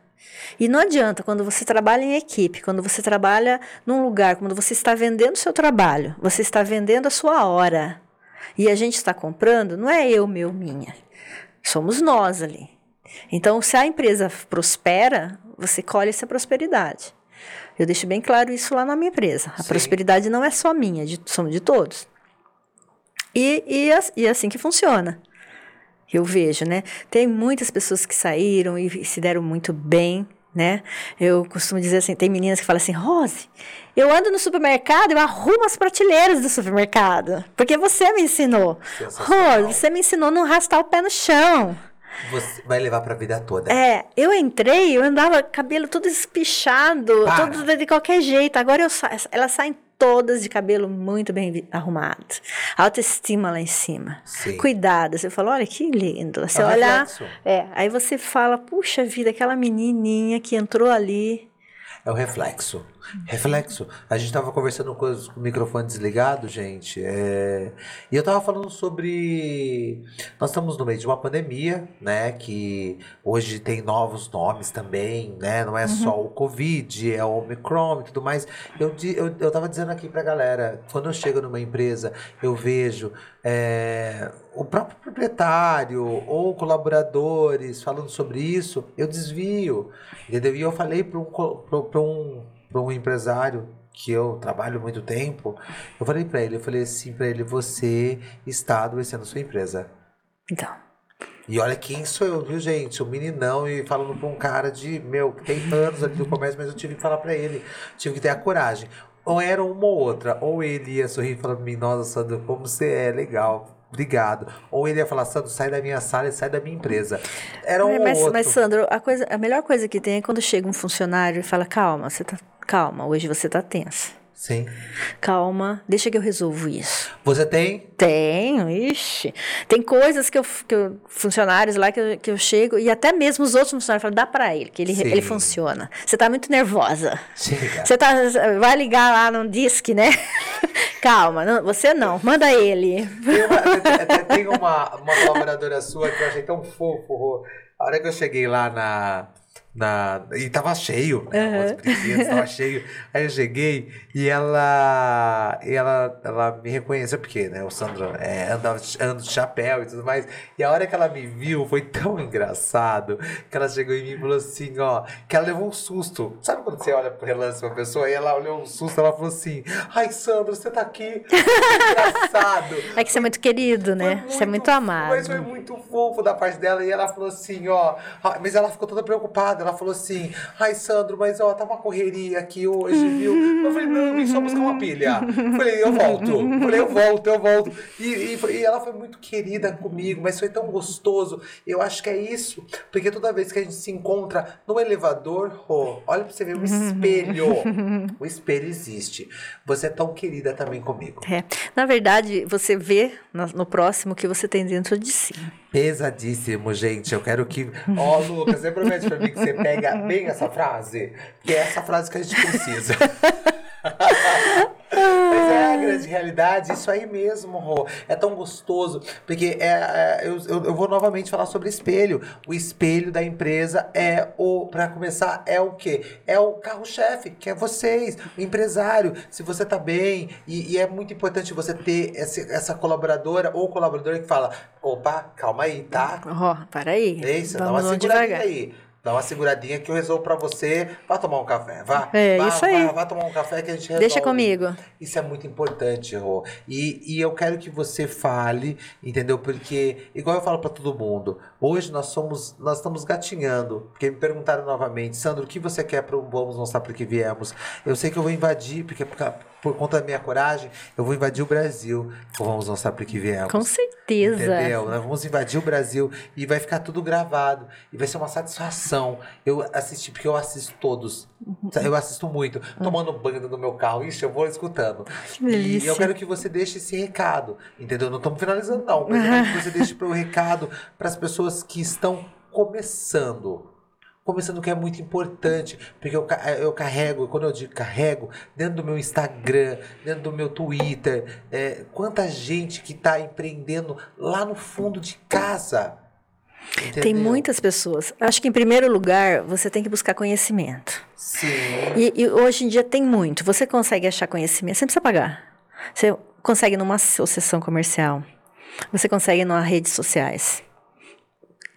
E não adianta, quando você trabalha em equipe, quando você trabalha num lugar, quando você está vendendo o seu trabalho, você está vendendo a sua hora. E a gente está comprando, não é eu, meu, minha. Somos nós ali. Então, se a empresa prospera, você colhe essa prosperidade. Eu deixo bem claro isso lá na minha empresa. A Sim. prosperidade não é só minha, de, somos de todos. E, e, e é assim que funciona. Eu vejo, né? Tem muitas pessoas que saíram e se deram muito bem, né? Eu costumo dizer assim, tem meninas que falam assim, Rose, eu ando no supermercado, eu arrumo as prateleiras do supermercado, porque você me ensinou. Rose, você me ensinou a não arrastar o pé no chão. Você vai levar pra vida toda. É, eu entrei, eu andava cabelo todo espichado, Para. todo de qualquer jeito. Agora eu sa elas saem todas de cabelo muito bem arrumado. Autoestima lá em cima. Sim. Cuidado. Você fala, olha que lindo. Você É olhar. reflexo. É, aí você fala, puxa vida, aquela menininha que entrou ali. É o reflexo. Reflexo. A gente tava conversando com, os, com o microfone desligado, gente. é, E eu tava falando sobre. Nós estamos no meio de uma pandemia, né? Que hoje tem novos nomes também, né? Não é só o Covid, é o Omicron e tudo mais. Eu, eu, eu tava dizendo aqui pra galera, quando eu chego numa empresa, eu vejo é, o próprio proprietário ou colaboradores falando sobre isso, eu desvio. Entendeu? E eu falei para um, pra um, pra um empresário que eu trabalho muito tempo, eu falei para ele, eu falei assim para ele, você está adoecendo a sua empresa. Então. E olha quem sou eu, viu, gente? Um meninão e falando pra um cara de, meu, que tem anos ali do comércio, mas eu tive que falar pra ele. Tive que ter a coragem. Ou era uma ou outra. Ou ele ia sorrir e falar pra mim, nossa, Sandro, como você é legal. Obrigado. Ou ele ia falar, Sandro, sai da minha sala e sai da minha empresa. Era um É, ou mas, outro. mas, Sandro, a, coisa, a melhor coisa que tem é quando chega um funcionário e fala: calma, você tá. Calma, hoje você tá tensa. Sim. Calma, deixa que eu resolvo isso. Você tem? Tenho, ixi. Tem coisas que eu, que eu- funcionários lá que eu, que eu chego, e até mesmo os outros funcionários falam, dá pra ele, que ele, Sim. ele funciona. Você tá muito nervosa. Chega. Você tá, vai ligar lá no disque, né? Calma, não, você não, manda ele. Tem uma, até- tem uma, uma colaboradora sua que eu achei tão fofo. A hora que eu cheguei lá na. Na e tava cheio, né? Brinquedos, tava cheio. Aí eu cheguei e ela. E ela, ela me reconheceu, porque, né? O Sandro é, anda, anda de chapéu e tudo mais. E a hora que ela me viu foi tão engraçado que ela chegou em mim e falou assim: ó, que ela levou um susto. Sabe quando você olha pro relance uma pessoa e ela olhou um susto, ela falou assim: ai, Sandro, você tá aqui. Que engraçado. É que você é muito querido, né? Foi Você é muito amado. Mas foi muito fofo da parte dela. E ela falou assim, ó. ah, Mas ela ficou toda preocupada. Ela falou assim: Ai, Sandro, mas ó, tá uma correria aqui hoje, viu? Eu falei, não, vim só buscar uma pilha. Falei, eu volto. Falei, eu volto, eu volto. E, e, e ela foi muito querida comigo, mas foi tão gostoso. Eu acho que é isso. Porque toda vez que a gente se encontra no elevador, Rô, olha pra você ver o espelho. O espelho existe. Você é tão querida também comigo. É. Na verdade, você vê no, no próximo o que você tem dentro de si. Pesadíssimo, gente. Eu quero que. Ó, Lucas, você promete pra mim que você pega bem essa frase? Que é essa frase que a gente precisa. Mas é a grande realidade, isso aí mesmo, Rô. É tão gostoso. Porque é, é, eu, eu, vou novamente falar sobre espelho. O espelho da empresa é o, pra começar, é o quê? É o carro-chefe, que é vocês, o empresário. Se você tá bem, e, e é muito importante você ter esse, essa colaboradora ou colaborador que fala: opa, calma aí, tá? Ó, para aí. Isso, dá uma Vamos seguradinha aí. Dá uma seguradinha que eu resolvo pra você. Vá tomar um café, vá. É, vá, isso aí. Vá, vá tomar um café que a gente resolve. Deixa comigo. Isso é muito importante, Rô. E, e eu quero que você fale, entendeu? Porque, igual eu falo pra todo mundo, hoje nós somos, nós estamos gatinhando. Porque me perguntaram novamente, Sandro, o que você quer para Vamos Mostrar Por Que Viemos? Eu sei que eu vou invadir, porque por, conta da minha coragem, eu vou invadir o Brasil. Vamos Mostrar Por Que Viemos. Com certeza. Entendeu? Nós vamos invadir o Brasil e vai ficar tudo gravado. E vai ser uma satisfação. Eu assisti, porque eu assisto todos. Eu assisto muito. Tomando banho no meu carro. Ixi, eu vou escutando. Que E eu quero que você deixe esse recado. Entendeu? Não estamos finalizando, não. Mas eu quero que você deixe o recado para as pessoas que estão começando. Começando que é muito importante, porque eu, ca- eu carrego, quando eu digo carrego, dentro do meu Instagram, dentro do meu Twitter, é, quanta gente que está empreendendo lá no fundo de casa. Tem Entendeu? muitas pessoas. Acho que, em primeiro lugar, você tem que buscar conhecimento. Sim. E, e hoje em dia tem muito. Você consegue achar conhecimento, você não precisa pagar. Você consegue numa associação comercial. Você consegue nas redes sociais.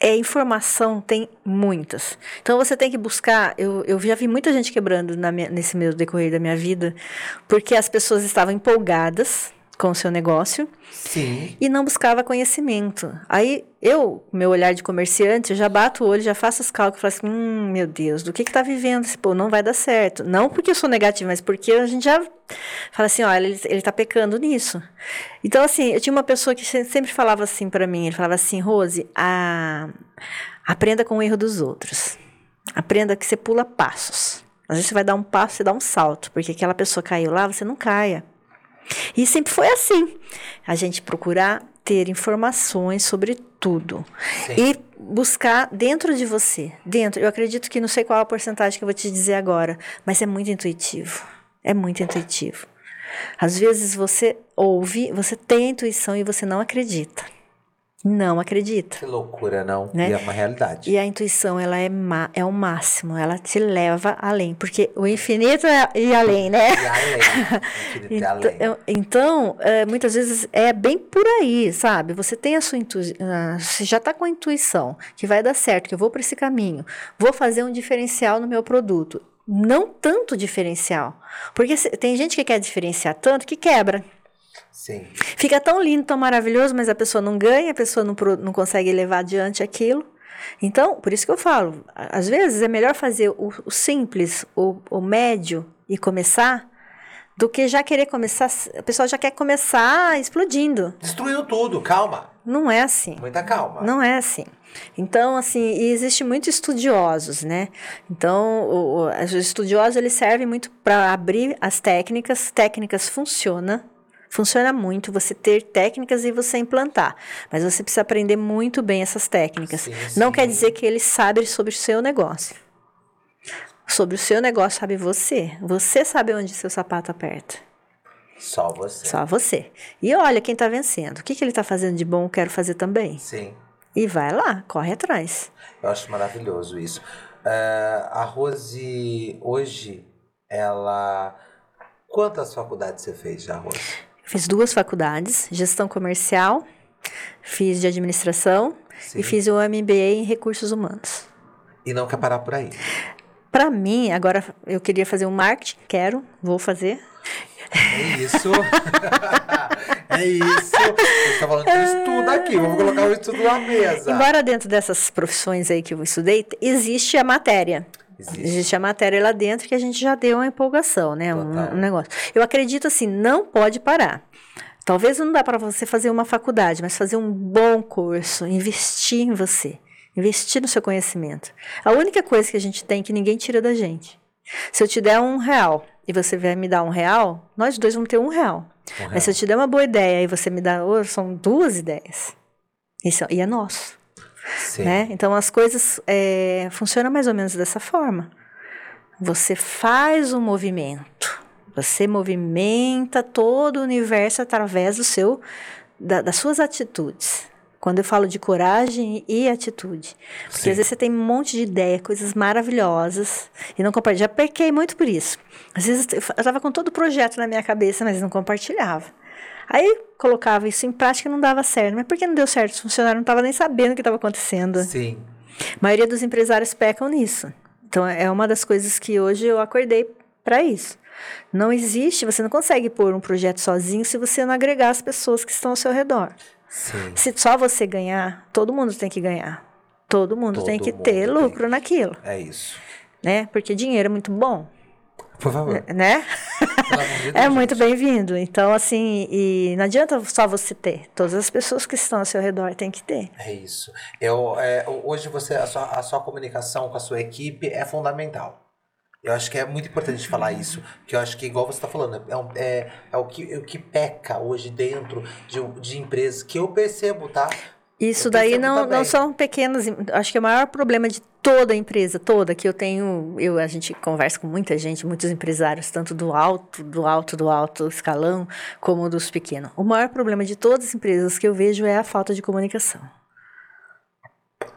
É, informação tem muitas. Então você tem que buscar. Eu, eu já vi muita gente quebrando minha- nesse meu decorrer da minha vida, porque as pessoas estavam empolgadas com o seu negócio Sim. e não buscava conhecimento. Aí eu, meu olhar de comerciante, eu já bato o olho, já faço os cálculos, falo assim, hum, meu Deus, do que que tá vivendo esse pô, não vai dar certo. Não porque eu sou negativa, mas porque a gente já fala assim, olha, ele, ele tá pecando nisso. Então, assim, eu tinha uma pessoa que se- sempre falava assim para mim, ele falava assim, Rose, a, aprenda com o erro dos outros. Aprenda que você pula passos. Às vezes você vai dar um passo, você dá um salto, porque aquela pessoa caiu lá, você não caia. E sempre foi assim. A gente procurar ter informações sobre tudo. Sim. E buscar dentro de você. Dentro. Eu acredito que não sei qual a porcentagem que eu vou te dizer agora, mas é muito intuitivo. É muito intuitivo. Às vezes você ouve, você tem a intuição e você não acredita. Não acredita. Que loucura, não? Né? E é uma realidade. E a intuição, ela é, ma é o máximo, ela te leva além, porque o infinito é e além, né? E além. Infinito e além. Então, então é, muitas vezes é bem por aí, sabe? Você tem a sua intuição, você já está com a intuição que vai dar certo, que eu vou para esse caminho, vou fazer um diferencial no meu produto. Não tanto diferencial, porque tem gente que quer diferenciar tanto que quebra. Sim. Fica tão lindo, tão maravilhoso, mas a pessoa não ganha, a pessoa não, não consegue levar adiante aquilo. Então, por isso que eu falo, às vezes é melhor fazer o, o simples, o, o médio e começar, do que já querer começar. A pessoa já quer começar explodindo. Destruindo tudo, calma. Não é assim. Muita calma. Não é assim. Então, assim, e existe muitos estudiosos, né? Então, o, o- os estudiosos, eles servem muito para abrir as técnicas. Técnicas funciona, funciona muito você ter técnicas e você implantar. Mas você precisa aprender muito bem essas técnicas. Sim, Não sim. quer dizer que ele sabe sobre o seu negócio. Sobre o seu negócio sabe você. Você sabe onde seu sapato aperta. Só você. Só você. E olha quem está vencendo. O que, que ele está fazendo de bom, eu quero fazer também. Sim. E vai lá, corre atrás. Eu acho maravilhoso isso. É, a Rose, hoje, ela. Quantas faculdades você fez já, Rose? Fiz duas faculdades, gestão comercial, fiz de administração Sim. e fiz o MBA em recursos humanos. E não quer parar por aí. Para mim, agora eu queria fazer um marketing, quero, vou fazer. É isso. é isso. Você está falando de estudo aqui. Vamos colocar o estudo na mesa. Embora dentro dessas profissões aí que eu estudei, existe a matéria. Existe. Existe a matéria lá dentro que a gente já deu uma empolgação, né? Um, um negócio. Eu acredito assim, não pode parar. Talvez não dá para você fazer uma faculdade, mas fazer um bom curso, investir em você, investir no seu conhecimento. A única coisa que a gente tem que ninguém tira da gente. Se eu te der um real e você vai me dar um real, nós dois vamos ter um real. Um real. Mas se eu te der uma boa ideia e você me dá outra, são duas ideias. Isso, e é nosso Sim. né? Então as coisas é, funcionam mais ou menos dessa forma. Você faz um movimento, você movimenta todo o universo através do seu, da- das suas atitudes. Quando eu falo de coragem e atitude, porque Sim. às vezes você tem um monte de ideia, coisas maravilhosas e não compartilha. Já pequei muito por isso. Às vezes eu estava com todo o projeto na minha cabeça, mas não compartilhava. Aí colocava isso em prática e não dava certo. Mas por que não deu certo? Os funcionários não estavam nem sabendo o que estava acontecendo. Sim. A maioria dos empresários pecam nisso. Então, é uma das coisas que hoje eu acordei para isso. Não existe, você não consegue pôr um projeto sozinho se você não agregar as pessoas que estão ao seu redor. Sim. Se só você ganhar, todo mundo tem que ganhar. Todo mundo Todo tem que mundo ter lucro naquilo, É isso. né? Porque dinheiro é muito bom, Por favor. né? De É muito bem-vindo. Então, assim, e não adianta só você ter. Todas as pessoas que estão ao seu redor têm que ter. É isso. Eu, é, hoje você, a sua, a sua comunicação com a sua equipe é fundamental. Eu acho que é muito importante falar isso, que eu acho que, igual você está falando, é, um- é, é o, que, é o que peca hoje dentro de, de empresas, que eu percebo, tá? Isso Eu daí não, também. não são pequenas. Acho que o maior problema de toda empresa, toda, que eu tenho. Eu, a gente conversa com muita gente, muitos empresários, tanto do alto, do alto, do alto escalão, como dos pequenos. O maior problema de todas as empresas que eu vejo é a falta de comunicação.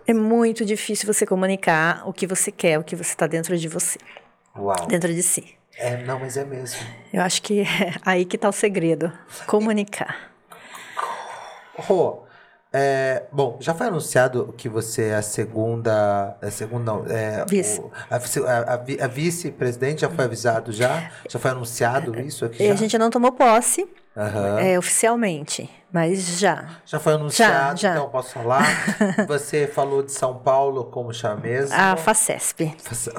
É muito difícil você comunicar o que você quer, o que você está dentro de você, Uau. dentro de si. É, não, mas é mesmo. Eu acho que é aí que está o segredo. Comunicar. Rô, é, bom, já foi anunciado que você é a segunda. É a segunda não, é, Vice. o- a, a- a vi- a vice-presidente já foi avisado já? Já foi anunciado isso aqui? E Já? a gente não tomou posse Aham. é, oficialmente, mas já. Já foi anunciado, já. então eu posso falar. Você falou de São Paulo, como chama mesmo? A FACESP.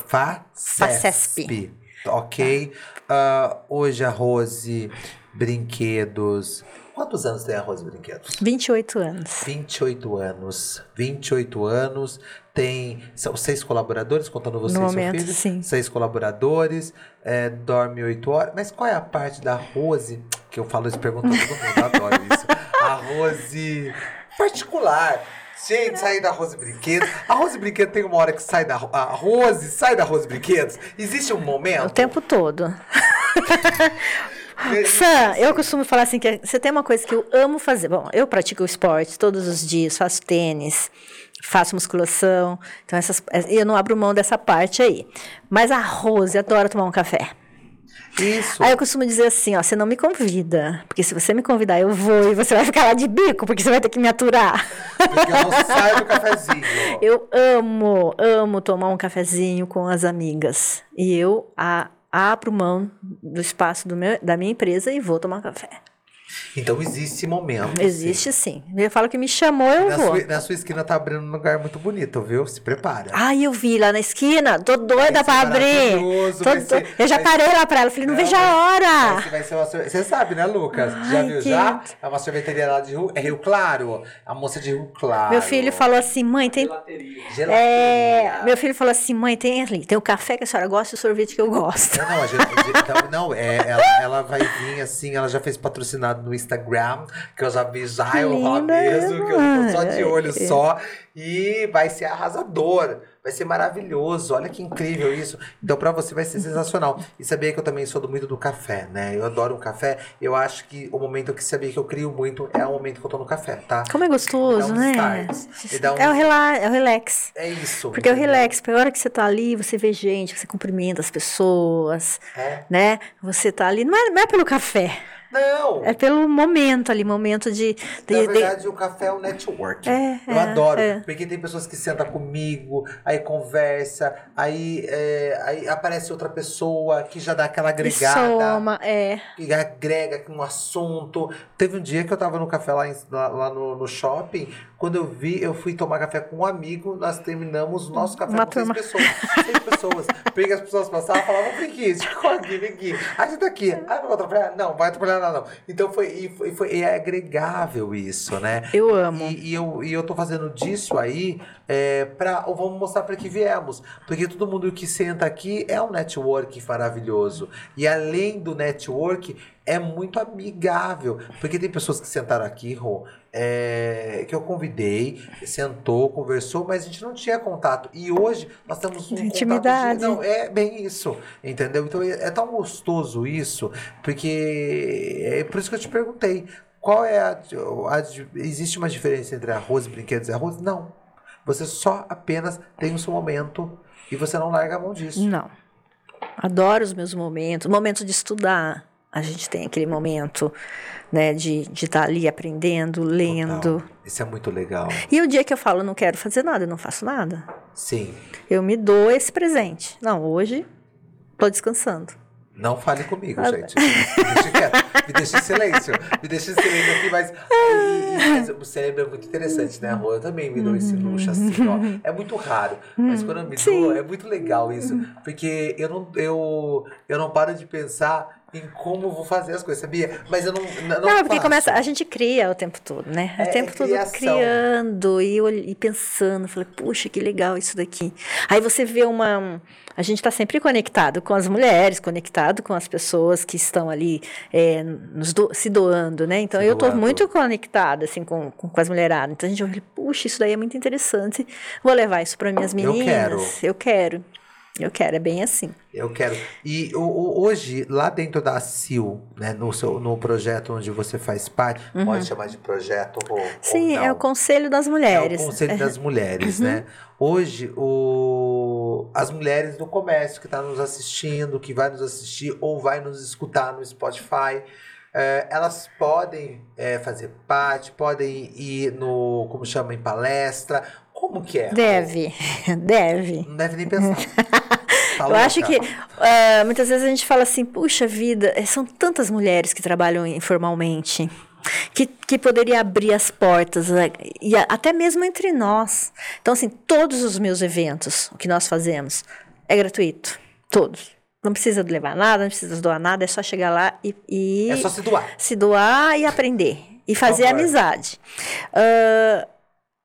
Fa- Facesp. Ok. Ah, hoje a Rose Brinquedos. Quantos anos tem a Rose Brinquedos? 28 anos. 28 anos. 28 anos. Tem. São seis colaboradores, contando você No e seu momento, filho? sim. Seis colaboradores. é, dorme 8 horas. Mas qual é a parte da Rose? Que eu falo isso, pergunto a todo mundo, adoro isso. A Rose particular. Gente, sair da Rose Brinquedos. A Rose Brinquedos tem uma hora que sai da. A Rose sai da Rose Brinquedos. Existe um momento. O tempo todo. Sam, eu costumo falar assim que você tem uma coisa que eu amo fazer. Bom, eu pratico esporte todos os dias, faço tênis, faço musculação. Então essas, eu não abro mão dessa parte aí. Mas a Rose adora tomar um café. Isso. Aí eu costumo dizer assim, ó, você não me convida, porque se você me convidar, eu vou e você vai ficar lá de bico, porque você vai ter que me aturar. Porque eu não saio do cafezinho. Eu amo, amo tomar um cafezinho com as amigas. E eu a, abro mão do espaço do meu, da minha empresa e vou tomar café. Então existe momento. Existe sim. Eu falo que me chamou, eu Na vou. sua, na sua esquina tá abrindo um lugar muito bonito, viu? Se prepara. Ai, eu vi lá na esquina, tô doida Vai pra ser abrir. maravilhoso, Tô ser- eu já vai parei lá pra ela, falei, não, Não, vejo a hora. vai ser- vai ser uma sorve- Você sabe, né, Lucas? já Ai, viu que- já? É uma sorveteria lá de Rio, é Rio Claro. A moça de Rio Claro. Meu filho falou assim, mãe, tem. Gelateria. É, meu filho falou assim, mãe, tem ali, tem o café que a senhora gosta e o sorvete que eu gosto. Não, não, a gente, a gente- então, não é, ela, ela vai vir assim, ela já fez patrocinado no Instagram, que eu já vi já, eu vou lá linda, mesmo, que eu tô só de olho é. só. E vai ser arrasador, vai ser maravilhoso, olha que incrível isso. Então pra você vai ser sensacional. E sabia que eu também sou do- muito do café, né? Eu adoro um café, eu acho que o momento que sabia que eu crio muito é o momento que eu tô no café, tá? Como é gostoso, né? um- É, o rela é o relax. É isso. Porque é o relax, porque a hora que você tá ali, você vê gente, você cumprimenta as pessoas, É. né? Você tá ali, não é, não é pelo café, Não! é pelo momento ali, momento de... de- Na de- verdade, o café é o network. É, eu é, adoro. é. Porque tem pessoas que sentam comigo, aí conversa, aí, é, aí aparece outra pessoa que já dá aquela e agregada. soma, é. Que agrega um assunto. Teve um dia que eu tava no café lá, em- lá, lá no, no shopping. Quando eu vi, eu fui tomar café com um amigo. Nós terminamos o nosso café Uma com turma. seis pessoas. Seis pessoas. Porque as pessoas passavam e falavam: vem aqui, ficou aqui, vem aqui. Você tá aqui. Ah, não vou atrapalhar? Não, vai atrapalhar, não, não. Então foi, e foi, foi e é agregável isso, né? Eu amo. E, e eu, e eu tô fazendo disso aí é, pra. Ou vamos mostrar para que viemos. Porque todo mundo que senta aqui é um network maravilhoso. E além do network, é muito amigável. Porque tem pessoas que sentaram aqui, Rô, é, que eu convidei, sentou, conversou, mas a gente não tinha contato. E hoje nós temos um Intimidade. contato. De, não, é bem isso. Entendeu? Então é, é tão gostoso isso, porque é por isso que eu te perguntei. Qual é a, a- Existe uma diferença entre arroz, brinquedos e arroz? Não. Você só apenas tem o seu momento e você não larga a mão disso. Não. Adoro os meus momentos. Momento de estudar. A gente tem aquele momento, né, de estar ali aprendendo, lendo. Total. Isso é muito legal. E o dia que eu falo, não quero fazer nada, eu não faço nada. Sim. Eu me dou esse presente. Não, hoje tô descansando. Não fale comigo, Ah, gente. Me deixe quieto. Me deixe em silêncio. Me deixe em silêncio aqui, mas, mas o cérebro é muito interessante, né, amor? Eu também me dou esse luxo assim, ó. É muito raro. Mas quando eu me Sim. dou, é muito legal isso. Porque eu não, eu, eu não paro de pensar em como eu vou fazer as coisas, sabia? Mas eu não. Não, Não, porque faço. começa, a gente cria o tempo todo, né? É, o tempo é todo criação. criando e, e pensando. Falei, puxa, que legal isso daqui. Aí você vê uma. A gente está sempre conectado com as mulheres, conectado com as pessoas que estão ali é, nos do- se doando, né? Então Se eu estou muito conectada assim com, com, com as mulheradas. Então a gente olha, puxa, isso daí é muito interessante. Vou levar isso para minhas Eu meninas. quero. Eu quero. Eu quero, é bem assim. Eu quero. E hoje, lá dentro da CIL, né, no, seu, no projeto onde você faz parte, pode chamar de projeto ou, ou Uhum. Sim, é não? o Conselho das Mulheres. É o Conselho das Mulheres, Uhum. né? Hoje, o, as mulheres do comércio que estão nos assistindo, que vai nos assistir ou vai nos escutar no Spotify, é, elas podem é, fazer parte, podem ir no, como chama, em palestra. Como que é? Deve, deve. Não deve nem pensar. Tá Eu acho que ah, muitas vezes a gente fala assim, puxa vida, eh, são tantas mulheres que trabalham informalmente. Que, que poderia abrir as portas, né, e até mesmo entre nós. Então, assim, todos os meus eventos, o que nós fazemos, é gratuito. Todos. Não precisa levar nada, não precisa doar nada, é só chegar lá e, e É só se doar. se doar e aprender. E fazer amizade. Ah,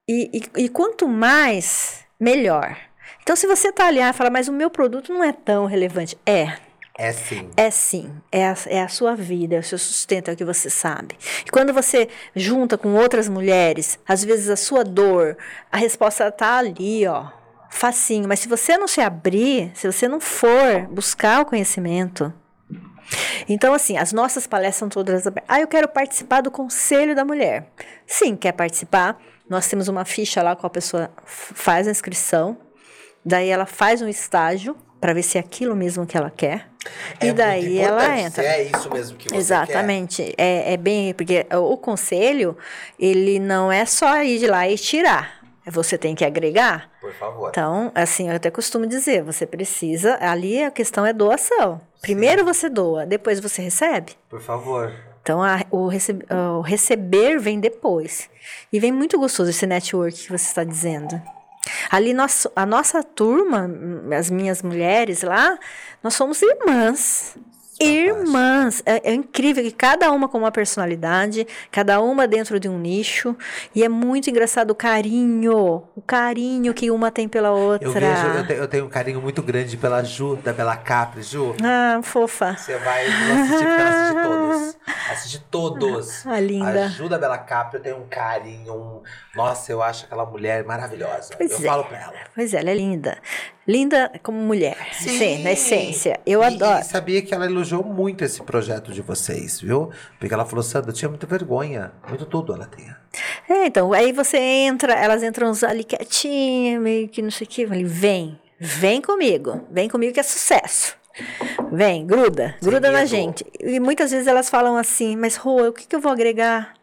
e, e, e quanto mais, melhor. Então, se você está ali e fala, mas o meu produto não é tão relevante. É. É sim. É sim, é a, é a sua vida, é o seu sustento, é o que você sabe. E quando você junta com outras mulheres, às vezes a sua dor, a resposta tá ali, ó, facinho. Mas se você não se abrir, se você não for buscar o conhecimento, então, assim, as nossas palestras são todas abertas. Ah, eu quero participar do Conselho da Mulher. Sim, quer participar? Nós temos uma ficha lá com a pessoa faz a inscrição, daí ela faz um estágio para ver se é aquilo mesmo que ela quer. É e daí ela entra. É isso mesmo que você Exatamente. É, é bem. Porque o conselho, ele não é só ir de lá e tirar. Você tem que agregar. quer. Por favor. Então, assim, eu até costumo dizer, você precisa. Ali a questão é doação. Primeiro você doa, depois você recebe. Por favor. Então, a- o, o receber vem depois. E vem muito gostoso esse network que você está dizendo. Ali, nós, a nossa turma, as minhas mulheres lá, nós somos irmãs. Irmãs. É, é incrível que cada uma com uma personalidade, cada uma dentro de um nicho. E é muito engraçado o carinho, o carinho que uma tem pela outra. Eu vejo, eu, te- eu tenho um carinho muito grande pela Ju, da Bela Capri. Ju, Ah, fofa. você vai assistir, porque ela assiste todos. Assiste todos. Ah, linda. A Ju da Bela Capri, eu tenho um carinho. um- Nossa, eu acho aquela mulher maravilhosa. Pois eu é. falo pra ela. Pois é, ela é linda. Linda como mulher. Sim, na essência. Eu E- adoro. E sabia que ela elogiou muito esse projeto de vocês, viu? Porque ela falou, Sandra, tinha muita vergonha. Muito tudo ela tem. É, então, aí você entra, elas entram ali quietinha, meio que não sei o que. Eu falei, vem, vem comigo, vem comigo que é sucesso. Vem, gruda, gruda na medo. gente. E muitas vezes elas falam assim, mas Rô, o que, que eu vou agregar?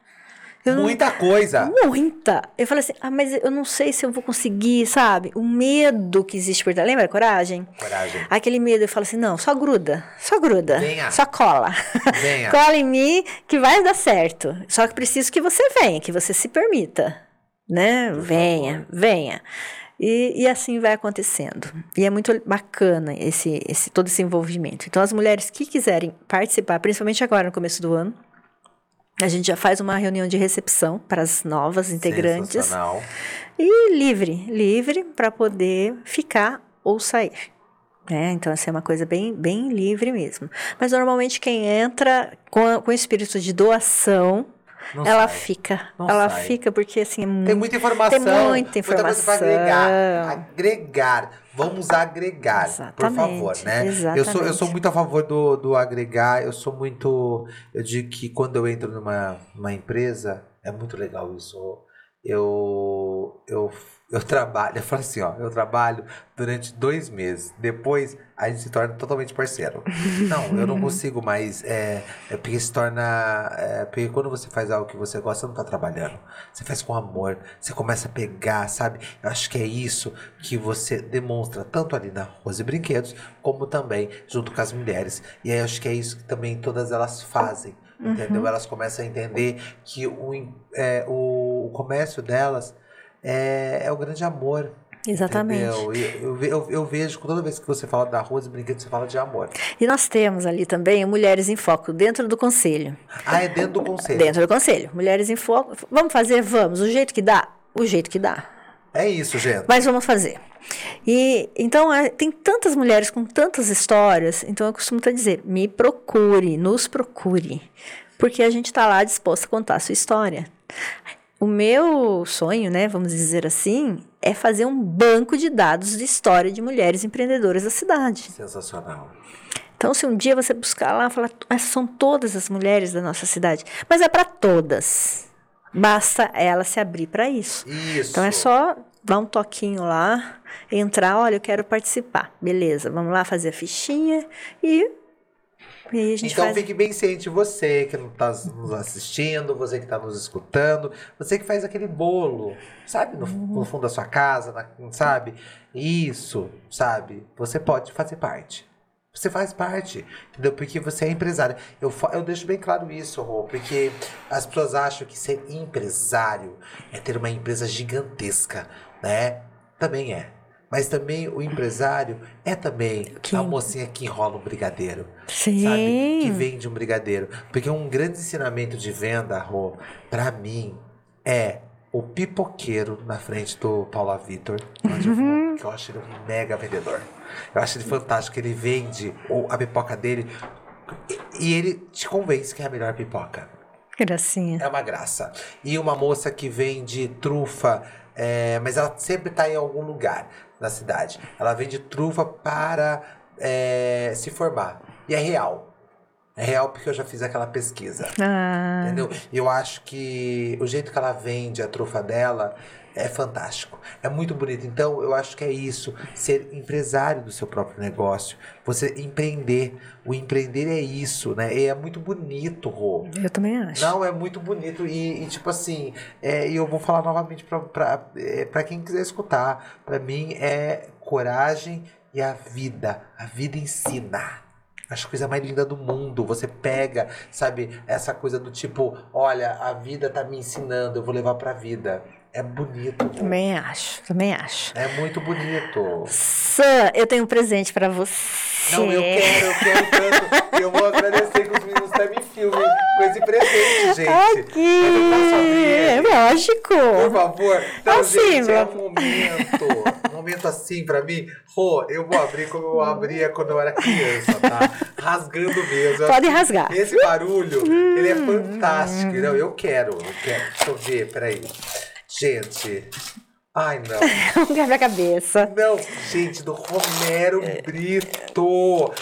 Eu não- Muita coisa. Muita. Eu falei assim, ah, mas eu não sei se eu vou conseguir, sabe? O medo que existe por trás. Lembra coragem? Coragem. Aquele medo, eu falo assim, não, só gruda, só gruda, Venha. só cola. Venha. cola em mim que vai dar certo. Só que preciso que você venha, que você se permita, né? venha, venha. E, e assim vai acontecendo. E é muito bacana esse, esse, todo esse envolvimento. Então, as mulheres que quiserem participar, principalmente agora no começo do ano, a gente já faz uma reunião de recepção para as novas integrantes. E livre, livre para poder ficar ou sair. né? então, essa é uma coisa bem, bem livre mesmo. Mas normalmente quem entra com, a- com espírito de doação, Não ela sai. fica. Não ela sai. fica porque assim é. Tem muita informação. Tem muita Muita coisa pra informação. agregar. Agregar. Vamos agregar, por Exatamente, favor, né? Eu sou, eu sou exatamente. muito a favor do, do agregar. Eu sou muito. Eu digo que quando eu entro numa, numa empresa, é muito legal isso. Eu, eu, eu trabalho, eu falo assim, ó, eu trabalho durante dois meses. Depois a gente se torna totalmente parceiro. Não, eu não consigo mais. É, é porque se torna. É, porque quando você faz algo que você gosta, você não tá trabalhando. Você faz com amor. Você começa a pegar, sabe? Eu acho que é isso que você demonstra tanto ali na Rose Brinquedos, como também junto com as mulheres. E aí eu acho que é isso que também todas elas fazem. Entendeu? Elas começam a entender que o, é, o, o comércio delas é, é o grande amor. Exatamente. Eu, eu, eu vejo que toda vez que você fala da Rose Brinquedos, você fala de amor. E nós temos ali também Mulheres em Foco dentro do conselho. Ah, é dentro do conselho. Dentro do conselho. Mulheres em Foco. Vamos fazer? Vamos. O jeito que dá? O jeito que dá. É isso, gente. Mas vamos fazer. E então é, tem tantas mulheres com tantas histórias, então eu costumo até dizer, me procure, nos procure, porque a gente está lá disposto a contar a sua história. O meu sonho, né, vamos dizer assim, é fazer um banco de dados de história de mulheres empreendedoras da cidade. Sensacional. Então, se um dia você buscar lá, falar, essas são todas as mulheres da nossa cidade, mas é para todas. Basta ela se abrir para isso. Isso. Então é só dar um toquinho lá, entrar, olha, eu quero participar. Beleza, vamos lá fazer a fichinha e, e aí a gente Então faz. fique bem ciente, você que não está nos assistindo, você que está nos escutando, você que faz aquele bolo, sabe, no, no fundo da sua casa, na- sabe? Isso, sabe? Você pode fazer parte. Você faz parte, entendeu? Porque você é empresário. Eu, eu deixo bem claro isso, Rô, porque as pessoas acham que ser empresário é ter uma empresa gigantesca, né? Também é. Mas também o empresário é também Que- a mocinha que enrola um brigadeiro Sim. sabe? Que vende um brigadeiro. Porque um grande ensinamento de venda, Rô, pra mim, é o pipoqueiro na frente do Paula Vitor, onde eu Uhum. vou, que eu acho ele um mega vendedor. Eu acho ele fantástico. Ele vende o- a pipoca dele e- ele te convence que é a melhor pipoca. Gracinha. É uma graça. E uma moça que vende trufa, é, mas ela sempre tá em algum lugar na cidade. Ela vende trufa para é, se formar. E é real. É real porque eu já fiz aquela pesquisa. Ah, Entendeu? E eu acho que o jeito que ela vende a trufa dela é fantástico. É muito bonito. Então, eu acho que é isso. Ser empresário do seu próprio negócio. Você empreender. O empreender é isso, né? E é muito bonito, Rô. eu também acho. Não, é muito bonito. E, e, tipo assim, é, e eu vou falar novamente pra, é, pra quem quiser escutar. Pra mim é coragem e a vida. A vida ensina. Acho a coisa mais linda do mundo. Você pega, sabe, essa coisa do tipo, olha, a vida tá me ensinando, eu vou levar pra vida. É bonito. Também acho, também acho. É muito bonito. Sam, eu tenho um presente pra você. Não, eu quero, eu quero tanto. Eu vou agradecer que os meninos também filmem com esse presente, gente. Aqui, abrir ele? Por lógico. favor. Não, Assim, gente, é um momento. Um momento assim pra mim. Rô, eu vou abrir como eu abria quando eu era criança, tá? Rasgando mesmo. Pode rasgar. Esse barulho, ele é fantástico. Não, eu quero, eu quero. Deixa eu ver, peraí. Gente. Ai, não. Um quebra-cabeça. Não, gente, do Romero Brito.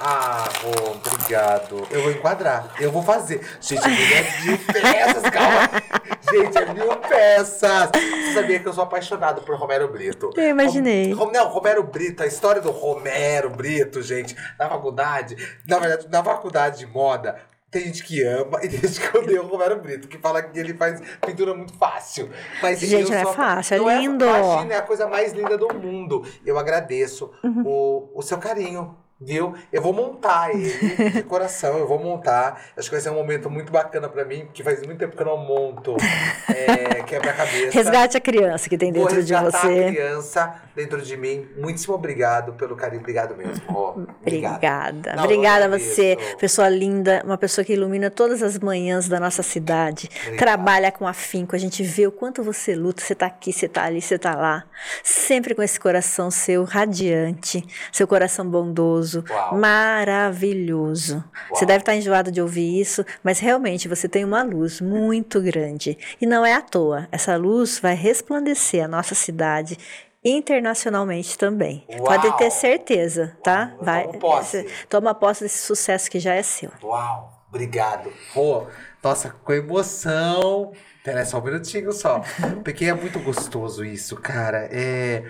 Ah, Rô, obrigado. Eu vou enquadrar. Eu vou fazer. Gente, é mil peças, calma. Gente, é mil peças. Você sabia que eu sou apaixonado por Romero Brito? Eu imaginei. Rom- Não, Romero Brito, a história do Romero Brito, gente, na faculdade, na verdade, na faculdade de moda, tem gente que ama e tem gente que odeia o Romero Brito, que fala que ele faz pintura muito fácil. Mas Gente, não é fácil, é não lindo. imagina, é a coisa mais linda do mundo. Eu agradeço Uhum. o, o seu carinho. Viu? Eu vou montar ele de coração, eu vou montar. Acho que vai ser um momento muito bacana pra mim, porque faz muito tempo que eu não monto é, quebra-cabeça. Resgate a criança que tem dentro de resgatar a você. criança dentro de mim. Muitíssimo obrigado pelo carinho. Obrigado mesmo. Obrigado. Obrigada. Não, Obrigada a você, agradeço. pessoa linda, uma pessoa que ilumina todas as manhãs da nossa cidade. Obrigado. Trabalha com afinco, a gente vê o quanto você luta, você tá aqui, você tá ali, você tá lá. Sempre com esse coração seu radiante, seu coração bondoso, Uau. maravilhoso. Você Uau. deve estar enjoado de ouvir isso, mas realmente você tem uma luz muito grande. E não é à toa, essa luz vai resplandecer a nossa cidade internacionalmente também. Uau. Pode ter certeza, tá? Eu Vai, posse. toma posse desse sucesso que já é seu. Uau, obrigado. Pô, nossa, com emoção. Pera, só um minutinho só. Porque é muito gostoso isso, cara. É.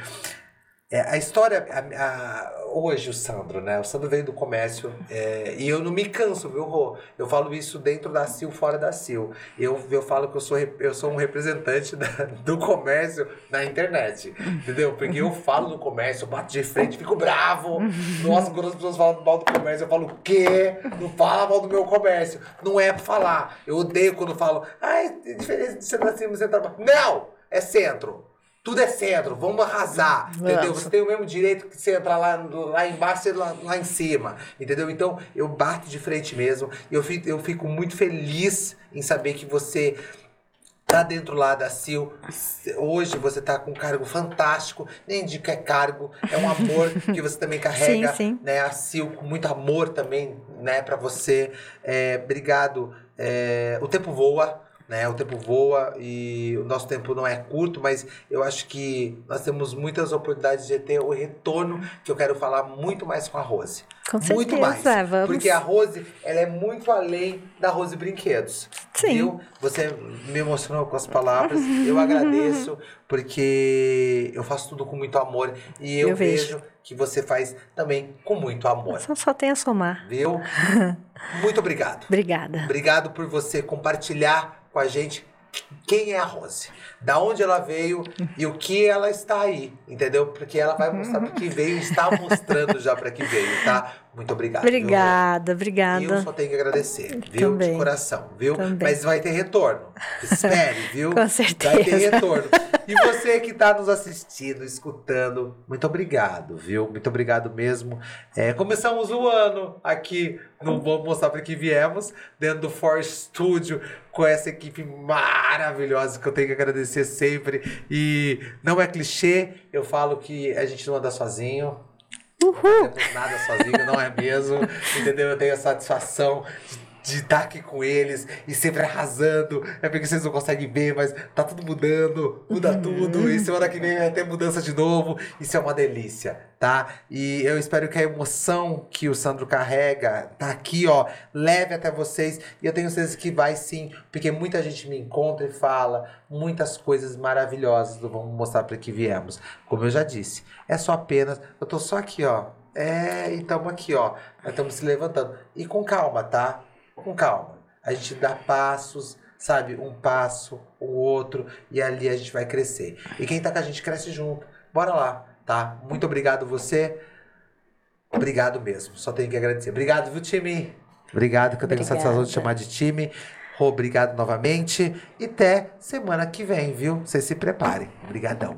é, a história. a- a- hoje, o Sandro, né? O Sandro veio do comércio. é, e eu não me canso, viu, Rô? Eu falo isso dentro da CIL, fora da CIL. Eu, eu falo que eu sou, eu sou um representante da- do comércio na internet. Entendeu? Porque eu falo do comércio, eu bato de frente, fico bravo. Nossa, quando as pessoas falam mal do comércio, eu falo, o quê? Não fala mal do meu comércio. Não é pra falar. Eu odeio quando falam, ai, tem diferença de acima e centro abaixo. Não! É centro. Tudo é centro, vamos arrasar, entendeu? Vamos. Você tem o mesmo direito que você entrar lá, lá embaixo e lá, lá em cima, entendeu? Então, eu bato de frente mesmo. Eu fico, eu fico muito feliz em saber que você tá dentro lá da CIL. Hoje você tá com um cargo fantástico, nem que é cargo, é um amor que você também carrega, Sim, sim. né? A CIL com muito amor também, né, para você. É, obrigado. É, o tempo voa. Né, o tempo voa e o nosso tempo não é curto, mas eu acho que nós temos muitas oportunidades de ter o retorno que eu quero falar muito mais com a Rose. Com muito certeza, mais. vamos. Porque a Rose, ela é muito além da Rose Brinquedos. Sim. Viu? Você me emocionou com as palavras. Eu agradeço, porque eu faço tudo com muito amor. E eu, Eu vejo. vejo. que você faz também com muito amor. Só, só tem a somar. Viu? Muito obrigado. Obrigada. Obrigado por você compartilhar com a gente quem é a Rose, da onde ela veio e o que ela está aí, entendeu? Porque ela vai mostrar para que veio está mostrando já para que veio, tá? Muito obrigado. viu, Rô? Obrigada, Eu obrigada. só tenho que agradecer, viu? Também. De coração, viu? Também. Mas vai ter retorno. Espere, viu? Com Vai ter certeza. retorno. E você que está nos assistindo, escutando, muito obrigado, viu? Muito obrigado mesmo. É, começamos o ano aqui no Vamos Mostrar para que viemos, dentro do For Studio, com essa equipe maravilhosa que eu tenho que agradecer sempre. E não é clichê, eu falo que a gente não anda sozinho. Uhul. Não nada sozinho, não é mesmo? Entendeu? Eu tenho a satisfação de estar aqui com eles e sempre arrasando. É porque vocês não conseguem ver, mas tá tudo mudando, muda tudo. E semana que vem vai ter mudança de novo. Isso é uma delícia, tá? E eu espero que a emoção que o Sandro carrega tá aqui, ó, leve até vocês. E eu tenho certeza que vai sim, porque muita gente me encontra e fala muitas coisas maravilhosas do Vamos Mostrar para que viemos. Como eu já disse, é só apenas. Eu tô só aqui, ó. É, e estamos aqui, ó. Nós estamos se levantando. E com calma, tá? Com calma. A gente dá passos, sabe? Um passo, o outro, e ali a gente vai crescer. E quem tá com a gente cresce junto. Bora lá, tá? Muito obrigado você. Obrigado mesmo. Só tenho que agradecer. Obrigado, viu, time? Obrigado, que eu tenho a satisfação de chamar de time. Obrigado novamente. E até semana que vem, viu? Vocês se preparem. Obrigadão.